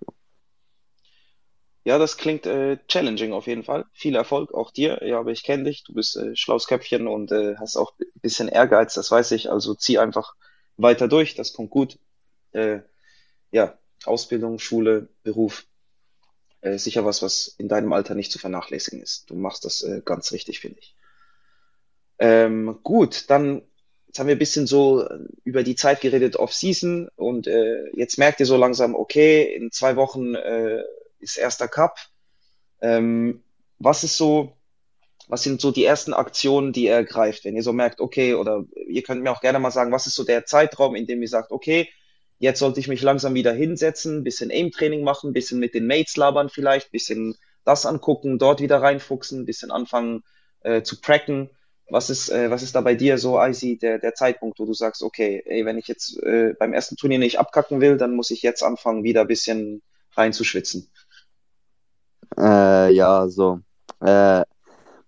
Ja, das klingt äh, challenging auf jeden Fall. Viel Erfolg auch dir. Ja, aber ich kenne dich. Du bist äh, schlaues Köpfchen und äh, hast auch ein bisschen Ehrgeiz, das weiß ich. Also zieh einfach weiter durch. Das kommt gut. Äh, ja, Ausbildung, Schule, Beruf. Äh, sicher was, was in deinem Alter nicht zu vernachlässigen ist. Du machst das äh, ganz richtig, finde ich. Ähm, gut, dann jetzt haben wir ein bisschen so über die Zeit geredet Off-Season und äh, jetzt merkt ihr so langsam, okay, in zwei Wochen äh, ist erster Cup. Ähm, was ist so, was sind so die ersten Aktionen, die er ergreift, wenn ihr so merkt, okay, oder ihr könnt mir auch gerne mal sagen, was ist so der Zeitraum, in dem ihr sagt, okay, jetzt sollte ich mich langsam wieder hinsetzen, bisschen Aim-Training machen, bisschen mit den Mates labern vielleicht, bisschen das angucken, dort wieder reinfuchsen, bisschen anfangen äh, zu pracken. Was ist, äh, was ist da bei dir so, Icy, der, der Zeitpunkt, wo du sagst, okay, ey, wenn ich jetzt äh, beim ersten Turnier nicht abkacken will, dann muss ich jetzt anfangen, wieder ein bisschen reinzuschwitzen. Äh, ja, so.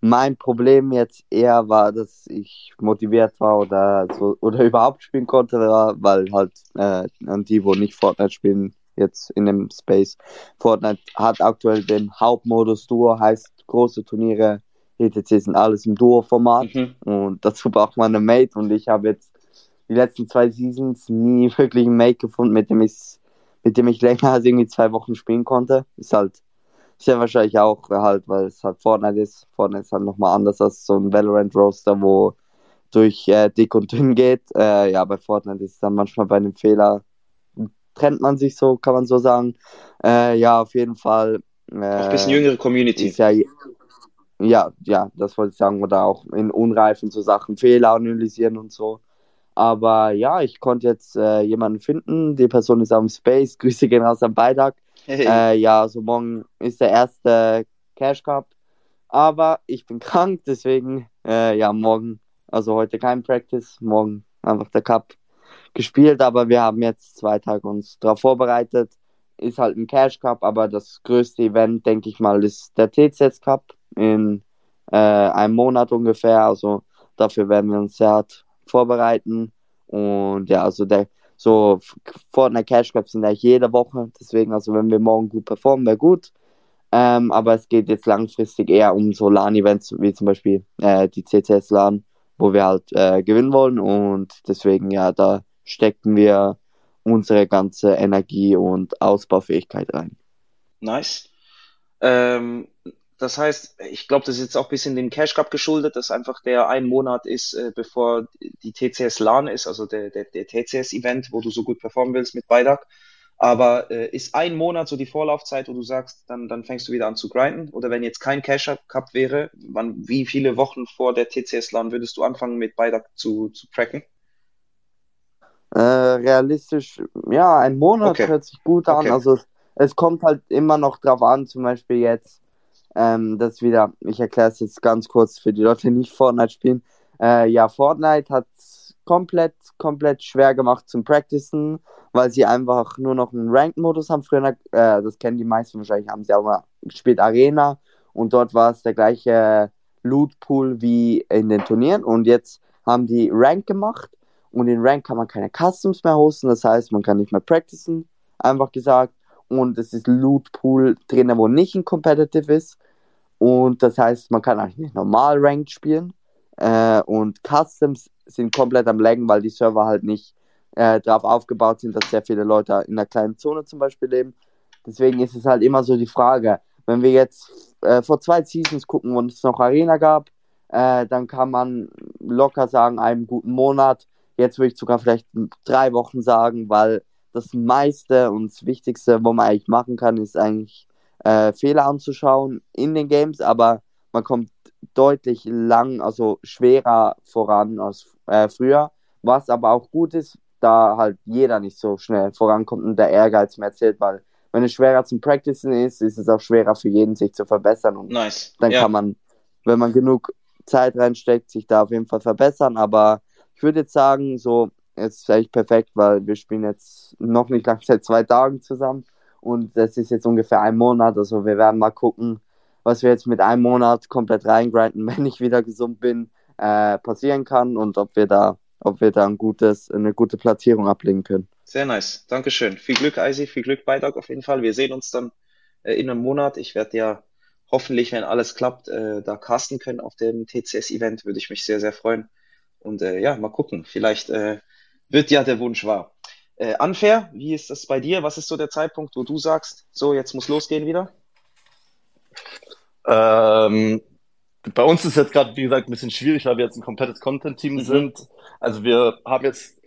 Mein Problem jetzt eher war, dass ich motiviert war oder so oder überhaupt spielen konnte, weil halt äh, an die, wo nicht Fortnite spielen, jetzt in dem Space. Fortnite hat aktuell den Hauptmodus Duo, heißt große Turniere, ETC sind alles im Duo-Format Mhm. und dazu braucht man eine Mate und ich habe jetzt die letzten zwei Seasons nie wirklich einen Mate gefunden, mit dem ich mit dem ich länger als irgendwie zwei Wochen spielen konnte. Ist halt sehr wahrscheinlich auch halt, weil es halt Fortnite ist. Fortnite ist halt nochmal anders als so ein Valorant-Roster, wo durch äh, dick und dünn geht. Äh, ja, bei Fortnite ist es dann manchmal bei einem Fehler, trennt man sich so, kann man so sagen. Äh, ja, auf jeden Fall. Auch ein bisschen jüngere Community. Ja, ja, ja, das wollte ich sagen. Oder auch in Unreifen so Sachen Fehler analysieren und so. Aber ja, ich konnte jetzt äh, jemanden finden. Die Person ist am Space. Grüße gehen raus am Beitrag. Hey. Äh, ja, also morgen ist der erste Cash Cup. Aber ich bin krank, deswegen, äh, ja, morgen, also heute kein Practice, morgen einfach der Cup gespielt. Aber wir haben jetzt zwei Tage uns darauf vorbereitet. Ist halt ein Cash Cup, aber das größte Event, denke ich mal, ist der TCS Cup in äh, einem Monat ungefähr. Also dafür werden wir uns sehr hart vorbereiten. Und ja, also der so Fortnite Cash Cups sind eigentlich jede Woche. Deswegen, also wenn wir morgen gut performen, wäre gut. Ähm, aber es geht jetzt langfristig eher um so LAN-Events, wie zum Beispiel äh, die CCS-LAN, wo wir halt äh, gewinnen wollen. Und deswegen, ja, da stecken wir unsere ganze Energie und Ausbaufähigkeit rein. Nice. Ähm, das heißt, ich glaube, das ist jetzt auch ein bisschen dem Cash Cup geschuldet, dass einfach der ein Monat ist, äh, bevor die TCS LAN ist, also der, der, der TCS-Event, wo du so gut performen willst mit Beidag. Aber äh, ist ein Monat so die Vorlaufzeit, wo du sagst, dann, dann fängst du wieder an zu grinden? Oder wenn jetzt kein Cash Cup wäre, wann, wie viele Wochen vor der TCS LAN würdest du anfangen mit Beidag zu, zu cracken? Äh, realistisch, ja, ein Monat okay. hört sich gut an. Okay. Also es kommt halt immer noch drauf an, zum Beispiel jetzt ähm, das wieder, ich erkläre es jetzt ganz kurz für die Leute, die nicht Fortnite spielen. Äh, ja, Fortnite hat komplett, komplett schwer gemacht zum Practicen, weil sie einfach nur noch einen Ranked-Modus haben. Früher, äh, das kennen die meisten wahrscheinlich, haben sie auch mal gespielt Arena und dort war es der gleiche Loot-Pool wie in den Turnieren und jetzt haben die Rank gemacht und in Rank kann man keine Customs mehr hosten, das heißt, man kann nicht mehr practicen, einfach gesagt und es ist Loot Pool drin, wo nicht ein Competitive ist. Und das heißt, man kann eigentlich nicht normal Ranked spielen. Äh, und Customs sind komplett am Laggen, weil die Server halt nicht äh, darauf aufgebaut sind, dass sehr viele Leute in einer kleinen Zone zum Beispiel leben. Deswegen ist es halt immer so die Frage, wenn wir jetzt äh, vor zwei Seasons gucken, wo es noch Arena gab, äh, dann kann man locker sagen, einen guten Monat. Jetzt würde ich sogar vielleicht drei Wochen sagen, weil das meiste und das Wichtigste, was man eigentlich machen kann, ist eigentlich äh, Fehler anzuschauen in den Games, aber man kommt deutlich lang, also schwerer voran als äh, früher, was aber auch gut ist, da halt jeder nicht so schnell vorankommt und der Ehrgeiz mehr zählt, weil wenn es schwerer zum Practicen ist, ist es auch schwerer für jeden, sich zu verbessern und nice. dann ja. kann man, wenn man genug Zeit reinsteckt, sich da auf jeden Fall verbessern, aber ich würde jetzt sagen, so jetzt vielleicht perfekt, weil wir spielen jetzt noch nicht lang seit zwei Tagen zusammen und das ist jetzt ungefähr ein Monat. Also wir werden mal gucken, was wir jetzt mit einem Monat komplett reingrinden, wenn ich wieder gesund bin, äh, passieren kann und ob wir da, ob wir da ein gutes, eine gute Platzierung ablegen können. Sehr nice. Dankeschön. Viel Glück, Eisi, viel Glück, Beitrag auf jeden Fall. Wir sehen uns dann äh, in einem Monat. Ich werde ja hoffentlich, wenn alles klappt, äh, da casten können auf dem TCS-Event. Würde ich mich sehr, sehr freuen. Und äh, ja, mal gucken. Vielleicht äh, wird ja der Wunsch wahr. Äh, unfair, wie ist das bei dir? Was ist so der Zeitpunkt, wo du sagst, so, jetzt muss losgehen wieder? Ähm, bei uns ist jetzt gerade, wie gesagt, ein bisschen schwierig, weil wir jetzt ein komplettes Content-Team mhm. sind. Also wir haben jetzt,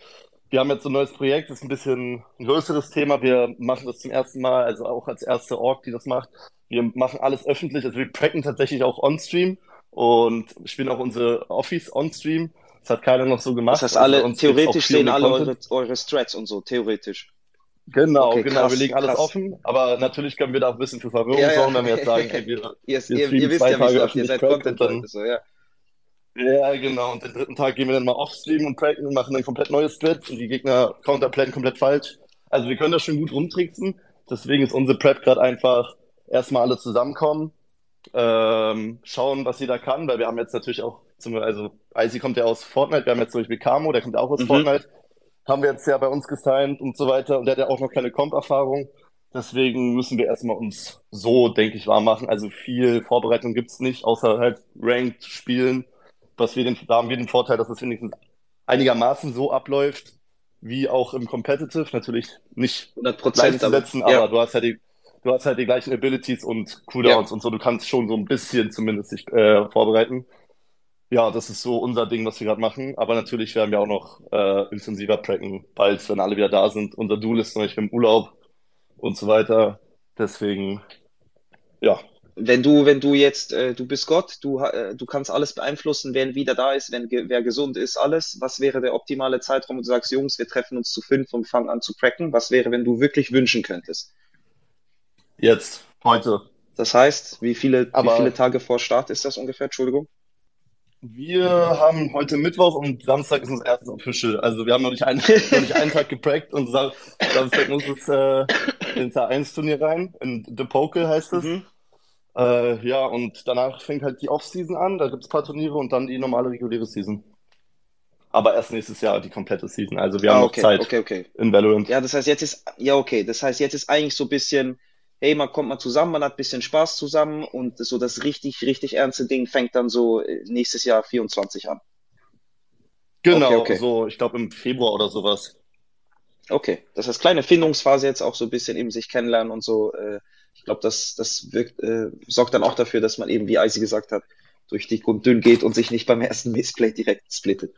wir haben jetzt so ein neues Projekt, das ist ein bisschen ein größeres Thema. Wir machen das zum ersten Mal, also auch als erste Org, die das macht. Wir machen alles öffentlich, also wir tracken tatsächlich auch on-stream und spielen auch unsere Office on-stream. Das hat keiner noch so gemacht. Das heißt, alle, also theoretisch sehen alle eure, eure Strats und so, theoretisch. Genau, okay, genau, krass, wir legen alles krass. offen, aber natürlich können wir da auch ein bisschen für Verwirrung ja, sorgen, wenn wir jetzt sagen, hey, wir, ihr, wir ihr, ihr wisst ja, wie es ihr seid Content dann, so, ja. Ja, genau, und den dritten Tag gehen wir dann mal off-stream und pracken und machen dann komplett neue Splits und die Gegner counterplayen komplett falsch. Also wir können das schon gut rumtricksen, deswegen ist unsere Prep gerade einfach erstmal alle zusammenkommen, ähm, schauen, was jeder kann, weil wir haben jetzt natürlich auch zum, also Icy kommt ja aus Fortnite, wir haben jetzt zum Beispiel Camo, der kommt auch aus mhm. Fortnite, haben wir jetzt ja bei uns gesigned und so weiter und der hat ja auch noch keine Comp-Erfahrung. Deswegen müssen wir erstmal uns so, denke ich, warm machen. Also viel Vorbereitung gibt's nicht, außer halt Ranked spielen. Was wir den, da haben wir den Vorteil, dass es wenigstens einigermaßen so abläuft. wie auch im Competitive, natürlich nicht 100 gleichzusetzen, aber, ja. aber du hast ja die, du hast halt die gleichen Abilities und Cooldowns ja. und so. Du kannst schon so ein bisschen zumindest dich äh, vorbereiten. Ja, das ist so unser Ding, was wir gerade machen. Aber natürlich werden wir auch noch äh, intensiver tracken, bald, wenn alle wieder da sind. Unser Duel ist noch nicht im Urlaub und so weiter. Deswegen, ja, wenn du, wenn du jetzt, äh, du bist Gott, du, äh, du kannst alles beeinflussen, wer wieder da ist, wenn wer gesund ist, alles. Was wäre der optimale Zeitraum, wo du sagst, Jungs, wir treffen uns zu fünf und fangen an zu cracken? Was wäre, wenn du wirklich wünschen könntest? Jetzt, heute. Das heißt, wie viele, Aber wie viele Tage vor Start ist das ungefähr? Entschuldigung. Wir haben heute Mittwoch und Samstag ist unser erstes Official. Also wir haben noch nicht einen, noch nicht einen Tag geprägt und Samstag muss es äh, ins A1-Turnier rein. In The Poke heißt es. Mhm. Äh, ja, und danach fängt halt die Off-Season an, da gibt es ein paar Turniere und dann die normale reguläre Season. Aber erst nächstes Jahr die komplette Season. Also wir haben okay, noch Zeit okay, okay. in Valorant. Ja, das heißt, jetzt ist, ja, okay, das heißt, jetzt ist eigentlich so ein bisschen, hey, man kommt mal zusammen, man hat ein bisschen Spaß zusammen und so das richtig, richtig ernste Ding fängt dann so äh, nächstes Jahr 24 an. Genau, okay, okay. so, ich glaube im Februar oder sowas. Okay, das heißt kleine Findungsphase jetzt auch so ein bisschen eben sich kennenlernen und so. Äh, ich glaube, das, das wirkt, äh, sorgt dann auch dafür, dass man eben, wie Eisi gesagt hat, durch dick und dünn geht und sich nicht beim ersten Missplay direkt splittet.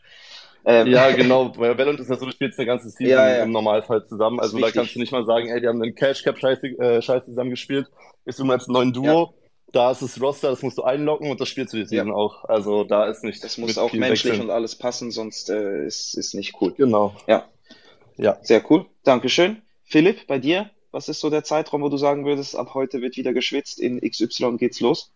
Ähm, ja, genau. Bei Valorant ist das so, du spielst eine ganze Season ja, ja. im Normalfall zusammen. Also da kannst du nicht mal sagen, ey, die haben einen Cash Cap Scheiße, äh, Scheiße zusammen gespielt. Ist immer jetzt ein neuen Duo. Ja. Da ist das Roster, das musst du einloggen und das spielst du die Season auch. Also da ist nicht. Das muss auch menschlich wechseln. und alles passen, sonst äh, ist, ist nicht cool. Genau. Ja. Ja. Sehr cool. Dankeschön. Philipp, bei dir? Was ist so der Zeitraum, wo du sagen würdest, ab heute wird wieder geschwitzt, in XY geht's los?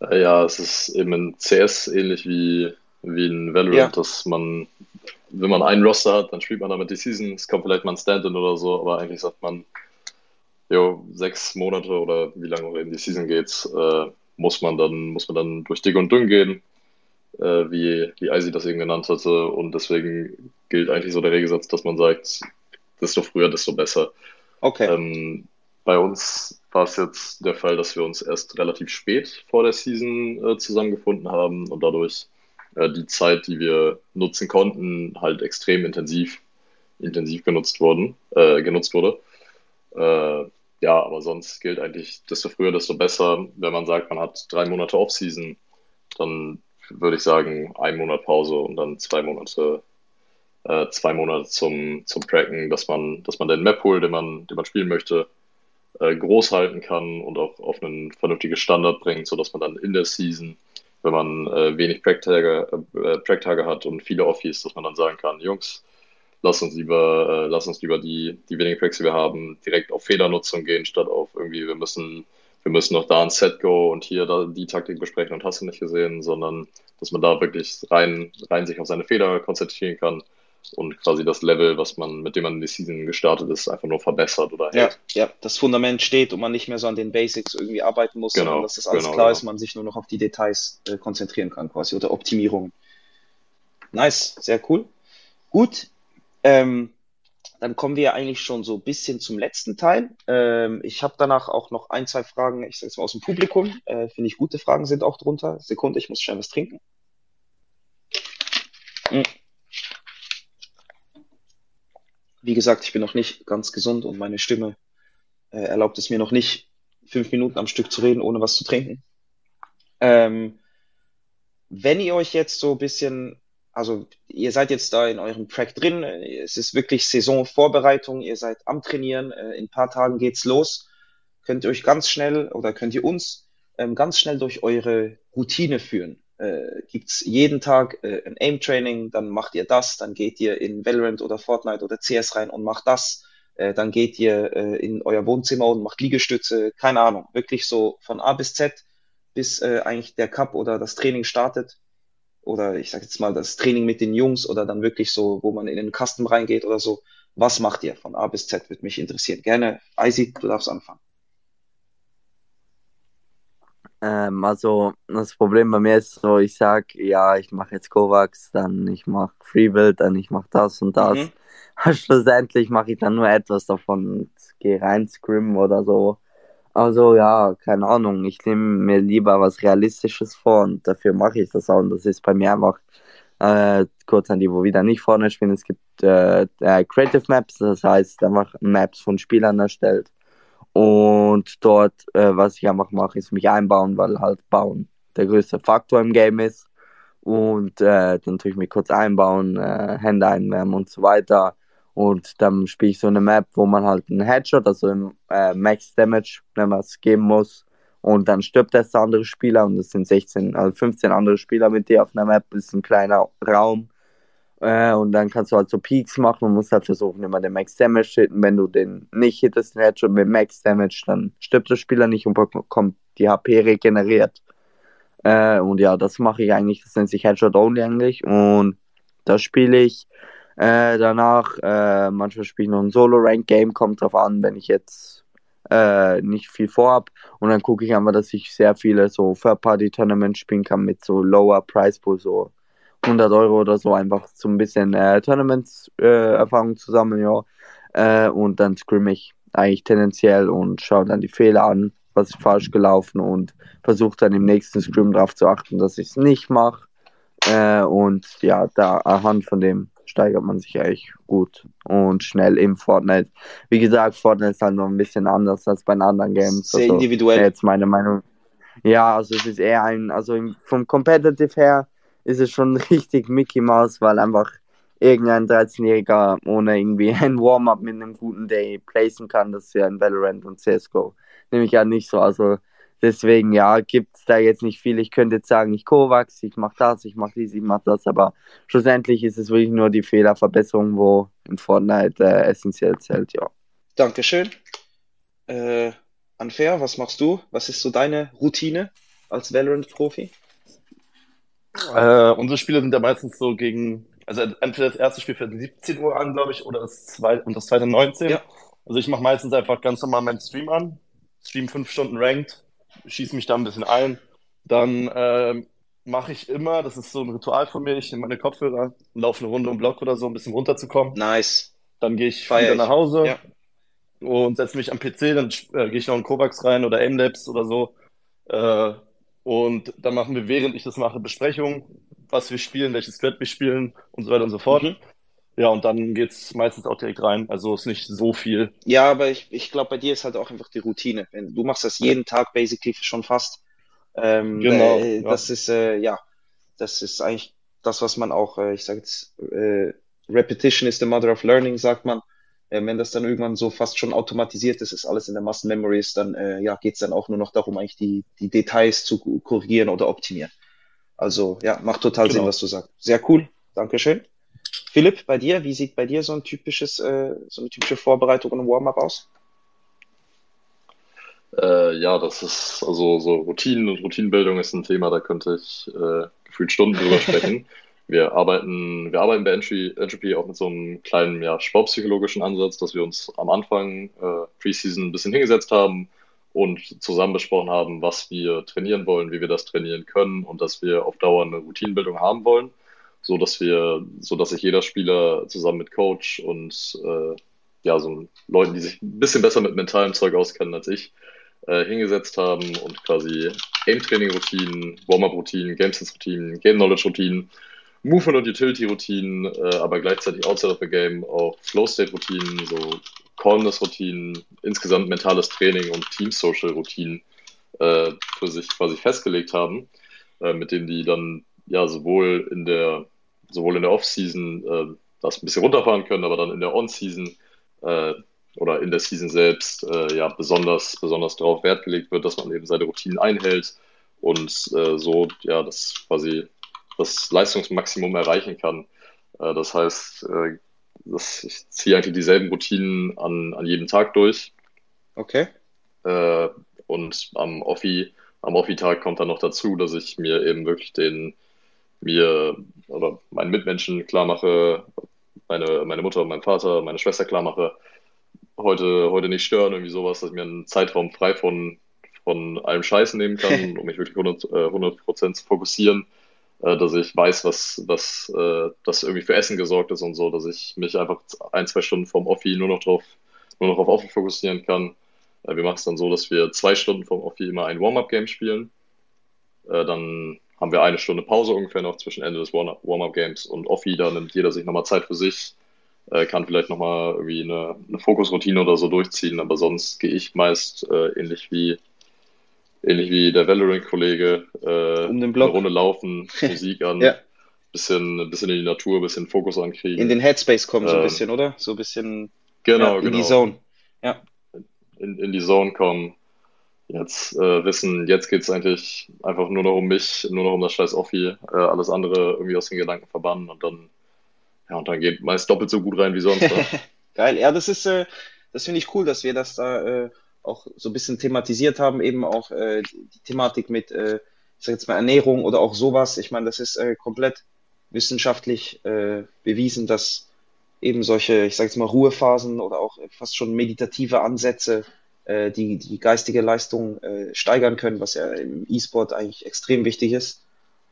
Äh, ja, es ist eben in CS ähnlich wie, wie in Valorant, ja. dass man, wenn man einen Roster hat, dann spielt man damit die Season, es kommt vielleicht mal ein Stand-in oder so, aber eigentlich sagt man, jo, sechs Monate oder wie lange auch eben die Season geht, äh, muss man dann, muss man dann durch dick und dünn gehen, äh, wie, wie Icy das eben genannt hatte. Und deswegen gilt eigentlich so der Regelsatz, dass man sagt, desto früher, desto besser. Okay. Ähm, bei uns war es jetzt der Fall, dass wir uns erst relativ spät vor der Season äh, zusammengefunden haben und dadurch äh, die Zeit, die wir nutzen konnten, halt extrem intensiv, intensiv genutzt wurden, äh, genutzt wurde. Äh, ja, aber sonst gilt eigentlich, desto früher, desto besser. Wenn man sagt, man hat drei Monate Off-Season, dann würde ich sagen, ein Monat Pause und dann zwei Monate äh, zwei Monate zum, zum Tracken, dass man, dass man den Map-Pool, den man, den man spielen möchte, äh, groß halten kann und auch auf einen vernünftigen Standard bringt, sodass man dann in der Season, wenn man äh, wenig Prack-Tage äh, Prack hat und viele Offies, dass man dann sagen kann, Jungs, lass uns lieber, äh, lass uns lieber die, die wenigen Packs, die wir haben, direkt auf Fehlernutzung gehen, statt auf irgendwie, wir müssen, wir müssen noch da ein Set go und hier da die Taktik besprechen und hast du nicht gesehen, sondern dass man da wirklich rein, rein sich auf seine Fehler konzentrieren kann und quasi das Level, was man, mit dem man in die Season gestartet ist, einfach nur verbessert oder hält. Ja, ja, das Fundament steht und man nicht mehr so an den Basics irgendwie arbeiten muss, genau, sondern dass das alles genau, klar genau. ist, man sich nur noch auf die Details äh, konzentrieren kann quasi oder Optimierung. Nice, sehr cool. Gut, ähm, dann kommen wir eigentlich schon so ein bisschen zum letzten Teil. Ähm, ich habe danach auch noch ein, zwei Fragen, ich sage es mal aus dem Publikum. Äh, Finde ich gute Fragen sind auch drunter. Sekunde, ich muss schnell was trinken. Mhm. Wie gesagt, ich bin noch nicht ganz gesund und meine Stimme äh, erlaubt es mir noch nicht, fünf Minuten am Stück zu reden, ohne was zu trinken. Ähm, wenn ihr euch jetzt so ein bisschen, also ihr seid jetzt da in eurem Track drin, es ist wirklich Saisonvorbereitung, ihr seid am Trainieren, äh, in ein paar Tagen geht's los, könnt ihr euch ganz schnell oder könnt ihr uns ähm, ganz schnell durch eure Routine führen äh, gibt's jeden Tag äh, ein Aim-Training, dann macht ihr das, dann geht ihr in Valorant oder Fortnite oder CS rein und macht das, äh, dann geht ihr äh, in euer Wohnzimmer und macht Liegestütze, keine Ahnung, wirklich so von A bis Z, bis äh, eigentlich der Cup oder das Training startet oder ich sag jetzt mal das Training mit den Jungs oder dann wirklich so, wo man in den Custom reingeht oder so. Was macht ihr von A bis Z, würde mich interessieren. Gerne, Isaac, du darfst anfangen. Ähm, also das Problem bei mir ist so, ich sag, ja, ich mache jetzt Kovacs, dann ich mache Freebuild, dann ich mache das und das. Mhm. Schlussendlich mache ich dann nur etwas davon und gehe rein scrimmen oder so. Also ja, keine Ahnung, ich nehme mir lieber was Realistisches vor und dafür mache ich das auch. Und das ist bei mir einfach Äh, kurz an die, wo wieder nicht Fortnite spielen. Es gibt äh, äh, Creative Maps, das heißt einfach Maps von Spielern erstellt. Und dort, äh, was ich einfach mache, ist mich einbauen, weil halt bauen der größte Faktor im Game ist. Und äh, dann tue ich mich kurz einbauen, äh, Hände einwärmen und so weiter. Und dann spiele ich so eine Map, wo man halt einen Headshot, also im äh, Max Damage, wenn man es geben muss. Und dann stirbt der andere Spieler und es sind 16, also 15 andere Spieler mit dir auf einer Map. Das ist ein kleiner Raum. Äh, und dann kannst du halt so Peaks machen und musst halt versuchen, immer den Max Damage zu hitten. Wenn du den nicht hittest, den Headshot mit Max Damage, dann stirbt der Spieler nicht und bekommt die HP regeneriert. Äh, und ja, das mache ich eigentlich, das nennt sich Headshot Only eigentlich. Und das spiele ich äh, danach. Äh, manchmal spiele ich noch ein Solo-Rank-Game, kommt drauf an, wenn ich jetzt äh, nicht viel vorhab. Und dann gucke ich einfach, dass ich sehr viele so Third-Party-Tournaments spielen kann mit so Lower Price Pool, so 100 Euro oder so, einfach so ein bisschen äh, Tournaments-Erfahrung äh, zusammen, ja. Äh, und dann scrim ich eigentlich tendenziell und schaue dann die Fehler an was ist falsch gelaufen und versuche dann im nächsten Scrim darauf zu achten, dass ich es nicht mache. Äh, und ja, da anhand von dem steigert man sich eigentlich gut und schnell im Fortnite. Wie gesagt, Fortnite ist halt noch ein bisschen anders als bei den anderen Games. Sehr also, individuell. Jetzt meine Meinung. Ja, also es ist eher ein, also vom Competitive her ist es schon richtig Mickey Mouse, weil einfach irgendein 13-Jähriger ohne irgendwie ein Warm-up mit einem guten Day placen kann, das ist ja in Valorant und CSGO nämlich ja nicht so. Also deswegen, ja, gibt es da jetzt nicht viel. Ich könnte jetzt sagen, ich Kovacs, ich mache das, ich mache dies, ich mache das, aber schlussendlich ist es wirklich nur die Fehlerverbesserung, wo in Fortnite äh, essentiell zählt, ja. Dankeschön. Äh, Unfair, was machst du? Was ist so deine Routine als Valorant-Profi? Äh, unsere Spiele sind ja meistens so gegen, also entweder das erste Spiel fängt 17 Uhr an, glaube ich, oder das zweite und das zweite 19. Ja. Also ich mache meistens einfach ganz normal meinen Stream an, stream fünf Stunden ranked, schieße mich da ein bisschen ein. Dann äh, mache ich immer, das ist so ein Ritual von mir, ich nehme meine Kopfhörer, laufe eine Runde um Block oder so, ein bisschen runterzukommen. Nice. Dann gehe ich Feier wieder ich. nach Hause ja. und setze mich am PC, dann äh, gehe ich noch in Kovacs rein oder Aimlabs oder so. Äh, und dann machen wir, während ich das mache, Besprechungen, was wir spielen, welches Squad wir spielen und so weiter und so fort. Mhm. Ja, und dann geht's meistens auch direkt rein. Also ist nicht so viel. Ja, aber ich, ich glaube, bei dir ist halt auch einfach die Routine. Du machst das jeden Tag basically schon fast. Ähm, genau. Äh, ja. Das ist, äh, ja, das ist eigentlich das, was man auch, äh, ich sage jetzt, äh, Repetition is the mother of learning, sagt man. Äh, wenn das dann irgendwann so fast schon automatisiert ist, ist alles in der Massenmemory ist, dann äh, ja, geht's dann auch nur noch darum, eigentlich die, die Details zu korrigieren oder optimieren. Also ja, macht total genau. Sinn, was du sagst. Sehr cool. Dankeschön. Philipp, bei dir, wie sieht bei dir so ein typisches, äh, so eine typische Vorbereitung und Warm-up aus? Äh, ja, das ist also so Routinen und Routinenbildung ist ein Thema, da könnte ich äh, gefühlt Stunden drüber sprechen. Wir arbeiten, wir arbeiten bei Entry, Entropy auch mit so einem kleinen ja, sportpsychologischen Ansatz, dass wir uns am Anfang äh, Preseason ein bisschen hingesetzt haben und zusammen besprochen haben, was wir trainieren wollen, wie wir das trainieren können und dass wir auf Dauer eine Routinenbildung haben wollen so dass wir, so dass sich jeder Spieler zusammen mit Coach und äh, ja, so Leuten, die sich ein bisschen besser mit mentalem Zeug auskennen als ich, äh, hingesetzt haben und quasi Game-Training-Routinen, Warm-Up-Routinen, Game-Sense-Routinen, Game-Knowledge-Routinen, Movement- und Utility-Routinen, äh, aber gleichzeitig outside of the game auch Flow-State-Routinen, so Calmness-Routinen, insgesamt mentales Training und Team-Social-Routinen äh, für sich quasi festgelegt haben, äh, mit denen die dann ja sowohl in der sowohl in der Off-Season äh, das ein bisschen runterfahren können, aber dann in der On-Season äh, oder in der Season selbst äh, ja besonders, besonders darauf Wert gelegt wird, dass man eben seine Routinen einhält und so ja das quasi das Leistungsmaximum erreichen kann. Äh, das heißt, äh, das, ich ziehe eigentlich dieselben Routinen an, an jedem Tag durch. Okay. und am Offi, am Offi-Tag kommt dann noch dazu, dass ich mir eben wirklich den mir oder meinen Mitmenschen klar mache, meine, meine Mutter, mein Vater, meine Schwester klar mache, heute, heute nicht stören, irgendwie sowas, dass ich mir einen Zeitraum frei von, von allem Scheißen nehmen kann, um mich wirklich 100, 100 äh, zu fokussieren, äh, dass ich weiß, was, was äh, das irgendwie für Essen gesorgt ist und so, dass ich mich einfach ein, zwei Stunden vom Offi nur noch drauf, nur noch auf Offi fokussieren kann. Wir machen es dann so, dass wir zwei Stunden vom Offi immer ein Warm-Up-Game spielen. Dann haben wir eine Stunde Pause ungefähr noch zwischen Ende des Warm-Up-Games und Offi. Da nimmt jeder sich nochmal Zeit für sich, äh, kann vielleicht nochmal irgendwie eine, eine Fokusroutine oder so durchziehen, aber sonst gehe ich meist äh, ähnlich wie ähnlich wie der Valorant-Kollege äh, um den Block. eine Runde laufen, Musik an, Ja. bisschen, bisschen in die Natur, bisschen Fokus ankriegen. In den Headspace kommen so ein Ähm, bisschen, oder? So ein bisschen genau, ja, in genau. die Zone. in, in die Zone kommen. Jetzt äh, wissen, jetzt geht's eigentlich einfach nur noch um mich, nur noch um das scheiß Offi, äh, alles andere irgendwie aus den Gedanken verbannen und dann, ja, und dann geht meist doppelt so gut rein wie sonst. Geil, ja, das ist, äh, das finde ich cool, dass wir das da äh, auch so ein bisschen thematisiert haben, eben auch äh, die, Thematik mit, äh, ich sag jetzt mal Ernährung oder auch sowas. Ich meine, das ist äh, komplett wissenschaftlich äh, bewiesen, dass eben solche, ich sag jetzt mal Ruhephasen oder auch fast schon meditative Ansätze äh, die die geistige Leistung äh, steigern können, was ja im E-Sport eigentlich extrem wichtig ist.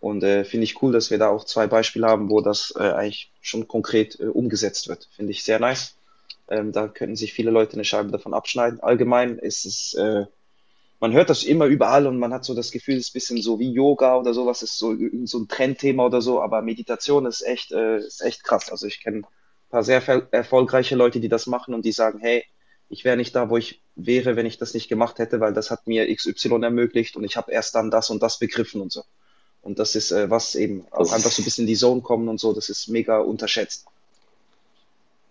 Und äh, finde ich cool, dass wir da auch zwei Beispiele haben, wo das äh, eigentlich schon konkret äh, umgesetzt wird. Finde ich sehr nice. Ähm, da könnten sich viele Leute eine Scheibe davon abschneiden. Allgemein ist es, äh, man hört das immer überall und man hat so das Gefühl, es ist ein bisschen so wie Yoga oder sowas, ist so, so ein Trendthema oder so, aber Meditation ist echt, äh, ist echt krass. Also ich kenne ein paar sehr erfolgreiche Leute, die das machen und die sagen, hey, ich wäre nicht da, wo ich wäre, wenn ich das nicht gemacht hätte, weil das hat mir XY ermöglicht und ich habe erst dann das und das begriffen und so. Und das ist äh, was eben auch einfach so ein bisschen in die Zone kommen und so, das ist mega unterschätzt.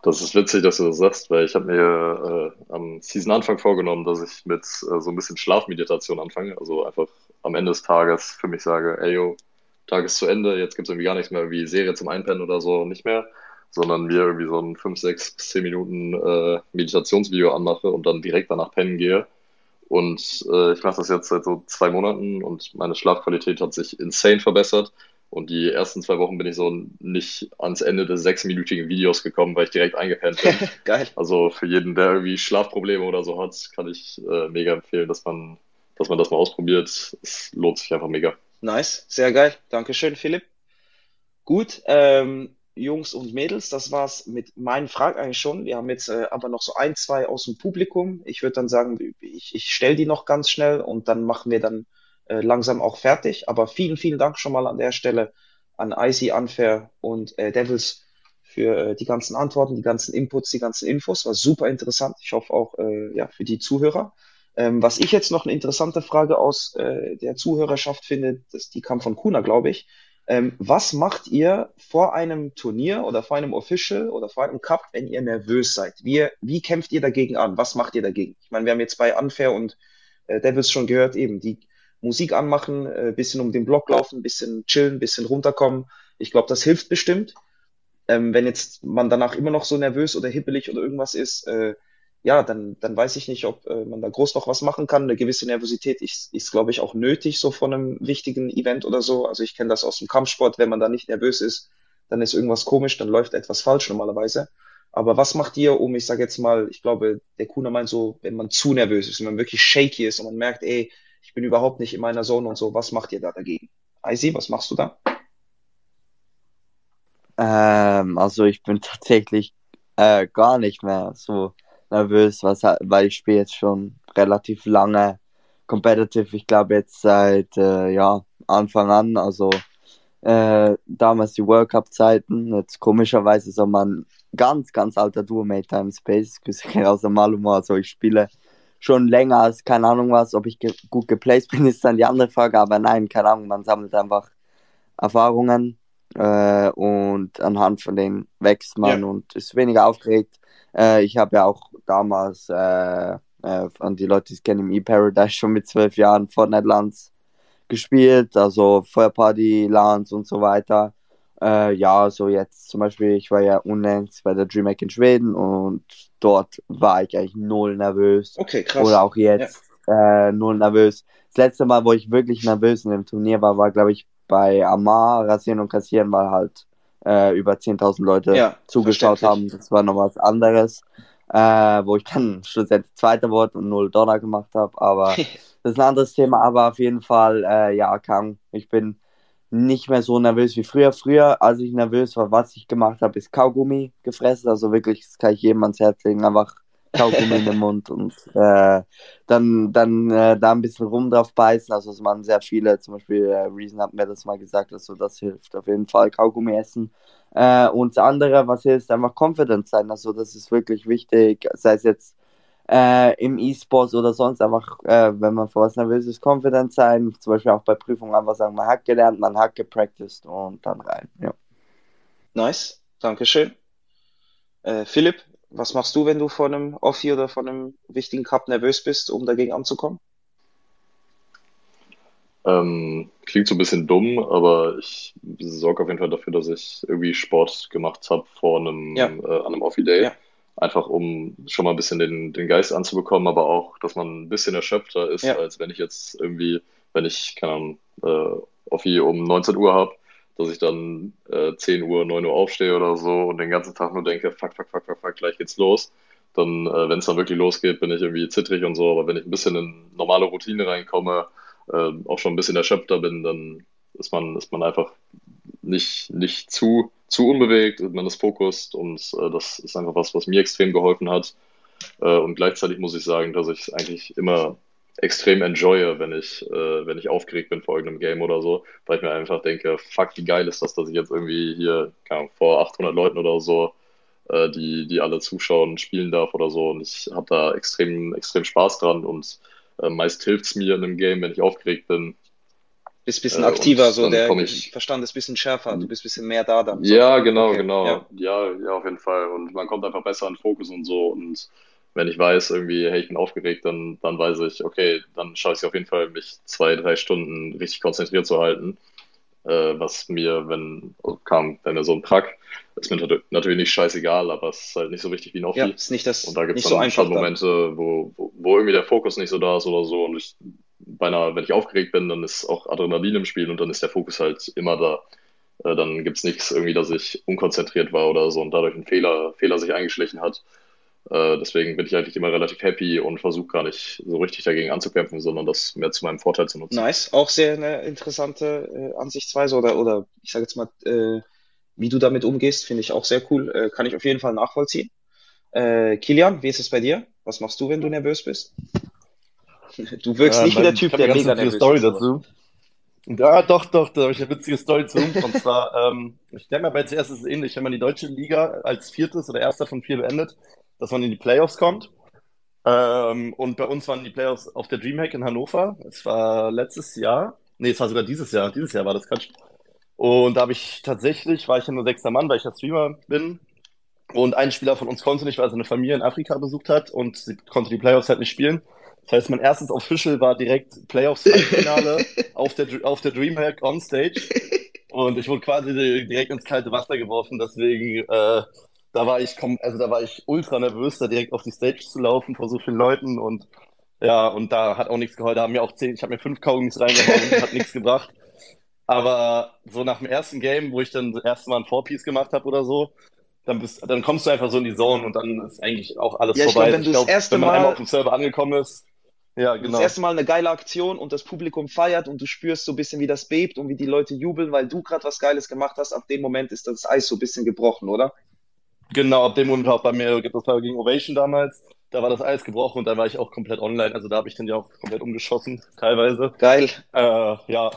Das ist witzig, dass du das sagst, weil ich habe mir äh, am Season-Anfang vorgenommen, dass ich mit äh, so ein bisschen Schlafmeditation anfange. Also einfach am Ende des Tages für mich sage, ey yo, Tag ist zu Ende, jetzt gibt's irgendwie gar nichts mehr wie Serie zum Einpennen oder so, nicht mehr, sondern mir irgendwie so ein 5, 6 bis 10 Minuten äh, Meditationsvideo anmache und dann direkt danach pennen gehe. Und äh, ich mache das jetzt seit so zwei Monaten und meine Schlafqualität hat sich insane verbessert. Und die ersten zwei Wochen bin ich so nicht ans Ende des sechsminütigen Videos gekommen, weil ich direkt eingepennt bin. Geil. Also für jeden, der irgendwie Schlafprobleme oder so hat, kann ich äh, mega empfehlen, dass man, dass man das mal ausprobiert. Es lohnt sich einfach mega. Nice, sehr geil. Dankeschön, Philipp. Gut, ähm, Jungs und Mädels, das war's mit meinen Fragen eigentlich schon. Wir haben jetzt äh, aber noch so ein, zwei aus dem Publikum. Ich würde dann sagen, ich, ich stelle die noch ganz schnell und dann machen wir dann äh, langsam auch fertig. Aber vielen, vielen Dank schon mal an der Stelle an Icy, Unfair und äh, Devils für äh, die ganzen Antworten, die ganzen Inputs, die ganzen Infos. War super interessant. Ich hoffe auch äh, ja, für die Zuhörer. Ähm, was ich jetzt noch eine interessante Frage aus äh, der Zuhörerschaft finde, das, die kam von Kuna, glaube ich. Ähm, was macht ihr vor einem Turnier oder vor einem Official oder vor einem Cup, wenn ihr nervös seid? Wie, wie kämpft ihr dagegen an? Was macht ihr dagegen? Ich meine, wir haben jetzt bei Unfair und äh, Devils schon gehört, eben die Musik anmachen, äh, bisschen um den Block laufen, bisschen chillen, bisschen runterkommen. Ich glaube, das hilft bestimmt. Ähm, wenn jetzt man danach immer noch so nervös oder hippelig oder irgendwas ist, äh, ja, dann, dann weiß ich nicht, ob äh, man da groß noch was machen kann. Eine gewisse Nervosität ist, ist, glaube ich, auch nötig, so von einem wichtigen Event oder so. Also ich kenne das aus dem Kampfsport, wenn man da nicht nervös ist, dann ist irgendwas komisch, dann läuft etwas falsch normalerweise. Aber was macht ihr, um, ich sage jetzt mal, ich glaube, der Kuna meint so, wenn man zu nervös ist, wenn man wirklich shaky ist und man merkt, ey, ich bin überhaupt nicht in meiner Zone und so, was macht ihr da dagegen? Icy, was machst du da? Ähm, also ich bin tatsächlich äh, gar nicht mehr so nervös, was, weil ich spiele jetzt schon relativ lange competitive. Ich glaube jetzt seit äh, ja, Anfang an, also äh, damals die World Cup Zeiten. Jetzt komischerweise so mein ganz, ganz alter Duo-Mate Time Space, aus dem Maluma. Also ich spiele schon länger als keine Ahnung was. Ob ich ge gut geplaced bin, ist dann die andere Frage. Aber nein, keine Ahnung, man sammelt einfach Erfahrungen äh, und anhand von denen wächst man Ja. und ist weniger aufgeregt. Äh, ich habe ja auch damals, äh, äh, an die Leute, die es kennen, im E-Paradise schon mit zwölf Jahren Fortnite Lands gespielt, also Feuerparty, Lands und so weiter. Äh, ja, so jetzt zum Beispiel, ich war ja unlängst bei der DreamHack in Schweden und dort war ich eigentlich null nervös. Okay, krass. Oder auch jetzt äh, null nervös. Das letzte Mal, wo ich wirklich nervös in dem Turnier war, war, glaube ich, bei Amar, Rasieren und Kassieren, weil halt äh, über 10.000 Leute Ja, zugeschaut haben. Das war noch was anderes, äh, wo ich dann schlussendlich Zweiter wurde und null Dollar gemacht habe. Aber das ist ein anderes Thema. Aber auf jeden Fall, äh, ja, kann. Ich bin nicht mehr so nervös wie früher. Früher, als ich nervös war, was ich gemacht habe, ist Kaugummi gefressen. Also wirklich, das kann ich jedem ans Herz legen. Einfach Kaugummi in den Mund und äh, dann, dann äh, da ein bisschen rum drauf beißen. Also es machen sehr viele, zum Beispiel äh, Reason hat mir das mal gesagt, also das hilft auf jeden Fall, Kaugummi essen. Äh, und das andere, was hilft, einfach confident sein. Also das ist wirklich wichtig, sei es jetzt äh, im E-Sports oder sonst einfach, äh, wenn man vor was nervös ist, confident sein. Zum Beispiel auch bei Prüfungen einfach sagen, man hat gelernt, man hat gepracticed und dann rein. Ja. Nice, Dankeschön. Äh, Philipp, was machst du, wenn du vor einem Offi oder vor einem wichtigen Cup nervös bist, um dagegen anzukommen? Ähm, klingt so ein bisschen dumm, aber ich sorge auf jeden Fall dafür, dass ich irgendwie Sport gemacht habe vor einem, Ja, äh, an einem Offi-Day. ja, Einfach um schon mal ein bisschen den, den Geist anzubekommen, aber auch, dass man ein bisschen erschöpfter ist, ja, als wenn ich jetzt irgendwie, wenn ich, keine Ahnung, äh, Offi um 19 Uhr habe, dass ich dann äh, 10 Uhr, 9 Uhr aufstehe oder so und den ganzen Tag nur denke, fuck, fuck, fuck, fuck, fuck, gleich geht's los. Dann, äh, wenn es dann wirklich losgeht, bin ich irgendwie zittrig und so, aber wenn ich ein bisschen in normale Routine reinkomme, äh, auch schon ein bisschen erschöpfter bin, dann ist man, ist man einfach nicht, nicht zu, zu unbewegt, man ist fokussiert und äh, das ist einfach was, was mir extrem geholfen hat. Äh, und gleichzeitig muss ich sagen, dass ich es eigentlich immer extrem enjoye, wenn ich, äh, wenn ich aufgeregt bin vor irgendeinem Game oder so, weil ich mir einfach denke, fuck, wie geil ist das, dass ich jetzt irgendwie hier, Ahnung, vor 800 Leuten oder so, äh, die, die alle zuschauen, spielen darf oder so. Und ich habe da extrem, extrem Spaß dran und äh, meist hilft es mir in einem Game, wenn ich aufgeregt bin. Bist ein bisschen Äh, aktiver, und so der ich Verstand ist ein bisschen schärfer, du bist ein bisschen mehr da dann, so. Ja, genau, Okay, genau. ja, Ja, ja, auf jeden Fall. Und man kommt einfach besser in Fokus und so. Und wenn ich weiß, irgendwie, hey, ich bin aufgeregt, dann, dann weiß ich, okay, dann schaffe ich es auf jeden Fall, mich zwei, drei Stunden richtig konzentriert zu halten. Äh, was mir, wenn kam, wenn mir so ein Prack, ist mir nat- natürlich nicht scheißegal, aber es ist halt nicht so wichtig wie ein ja, Offi. ist nicht Und das, da gibt es so dann dann. Momente, wo, wo, wo irgendwie der Fokus nicht so da ist oder so. Und ich bei einer, wenn ich aufgeregt bin, dann ist auch Adrenalin im Spiel und dann ist der Fokus halt immer da. Äh, dann gibt es nichts irgendwie, dass ich unkonzentriert war oder so und dadurch ein Fehler, Fehler sich eingeschlichen hat. Äh, deswegen bin ich eigentlich immer relativ happy und versuche gar nicht so richtig dagegen anzukämpfen, sondern das mehr zu meinem Vorteil zu nutzen. Nice, auch sehr eine interessante äh, Ansichtsweise oder, oder ich sage jetzt mal, äh, wie du damit umgehst, finde ich auch sehr cool. Äh, kann ich auf jeden Fall nachvollziehen. Äh, Kilian, wie ist es bei dir? Was machst du, wenn du nervös bist? Du wirkst Ähm, nicht wie der Typ, der mega witzige nervös Story ist, dazu. Ja, doch, doch, da habe ich eine witzige Story zu. Und zwar, ähm, ich denke mal, bei CS ist es ähnlich, wenn man die deutsche Liga als viertes oder erster von vier beendet, dass man in die Playoffs kommt. Ähm, und bei uns waren die Playoffs auf der Dreamhack in Hannover. Es war letztes Jahr. Nee, es war sogar dieses Jahr. Dieses Jahr war das Quatsch. Und da habe ich tatsächlich, war ich ja nur sechster Mann, weil ich ja Streamer bin. Und ein Spieler von uns konnte nicht, weil er seine Familie in Afrika besucht hat und sie konnte die Playoffs halt nicht spielen. Das heißt, mein erstes Official war direkt Playoffs-Halbfinale auf der, auf der Dreamhack on Stage. Und ich wurde quasi direkt ins kalte Wasser geworfen. Deswegen, äh, da war ich, also da war ich ultra nervös, da direkt auf die Stage zu laufen vor so vielen Leuten. Und ja, und da hat auch nichts geholfen. Da haben mir auch zehn, ich habe mir fünf Kaugummis reingehauen, hat nichts gebracht. Aber so nach dem ersten Game, wo ich dann das erste Mal ein Four-Piece gemacht habe oder so, dann bist, dann kommst du einfach so in die Zone und dann ist eigentlich auch alles Ja, ich vorbei. glaube, wenn Ich erste wenn man einmal Mal auf dem Server angekommen ist, ja, das genau. erste Mal eine geile Aktion und das Publikum feiert und du spürst so ein bisschen, wie das bebt und wie die Leute jubeln, weil du gerade was Geiles gemacht hast, ab dem Moment ist das Eis so ein bisschen gebrochen, oder? Genau, ab dem Moment auch bei mir, das war gegen Ovation damals, da war das Eis gebrochen und da war ich auch komplett online. Also da habe ich dann ja auch komplett umgeschossen, teilweise. Geil. Äh, ja,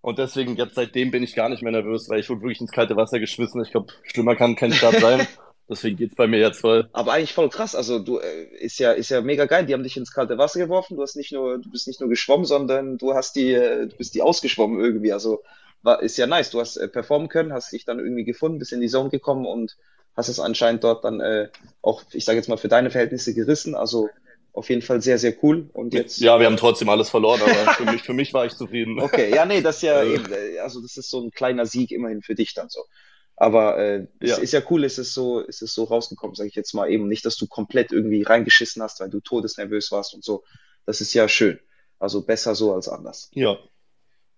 und deswegen jetzt seitdem bin ich gar nicht mehr nervös, weil ich wurde wirklich ins kalte Wasser geschmissen. Ich glaube, schlimmer kann kein Start sein. Deswegen geht's bei mir jetzt voll. Aber eigentlich voll krass. Also du äh, ist ja ist ja mega geil. Die haben dich ins kalte Wasser geworfen. Du hast nicht nur du bist nicht nur geschwommen, sondern du hast die äh, du bist die ausgeschwommen irgendwie. Also war ist ja nice. Du hast äh, performen können, hast dich dann irgendwie gefunden, bist in die Zone gekommen und hast es anscheinend dort dann äh, auch ich sage jetzt mal für deine Verhältnisse gerissen. Also auf jeden Fall sehr sehr cool. Und jetzt Ja, wir haben trotzdem alles verloren, aber für mich, für mich war ich zufrieden. okay, ja nee, das ist ja Äh. eben, äh, also das ist so ein kleiner Sieg immerhin für dich dann so. Aber äh, es Ja. ist ja cool, es ist so, es ist so rausgekommen, sage ich jetzt mal eben. Nicht, dass du komplett irgendwie reingeschissen hast, weil du todesnervös warst und so. Das ist ja schön. Also besser so als anders. Ja.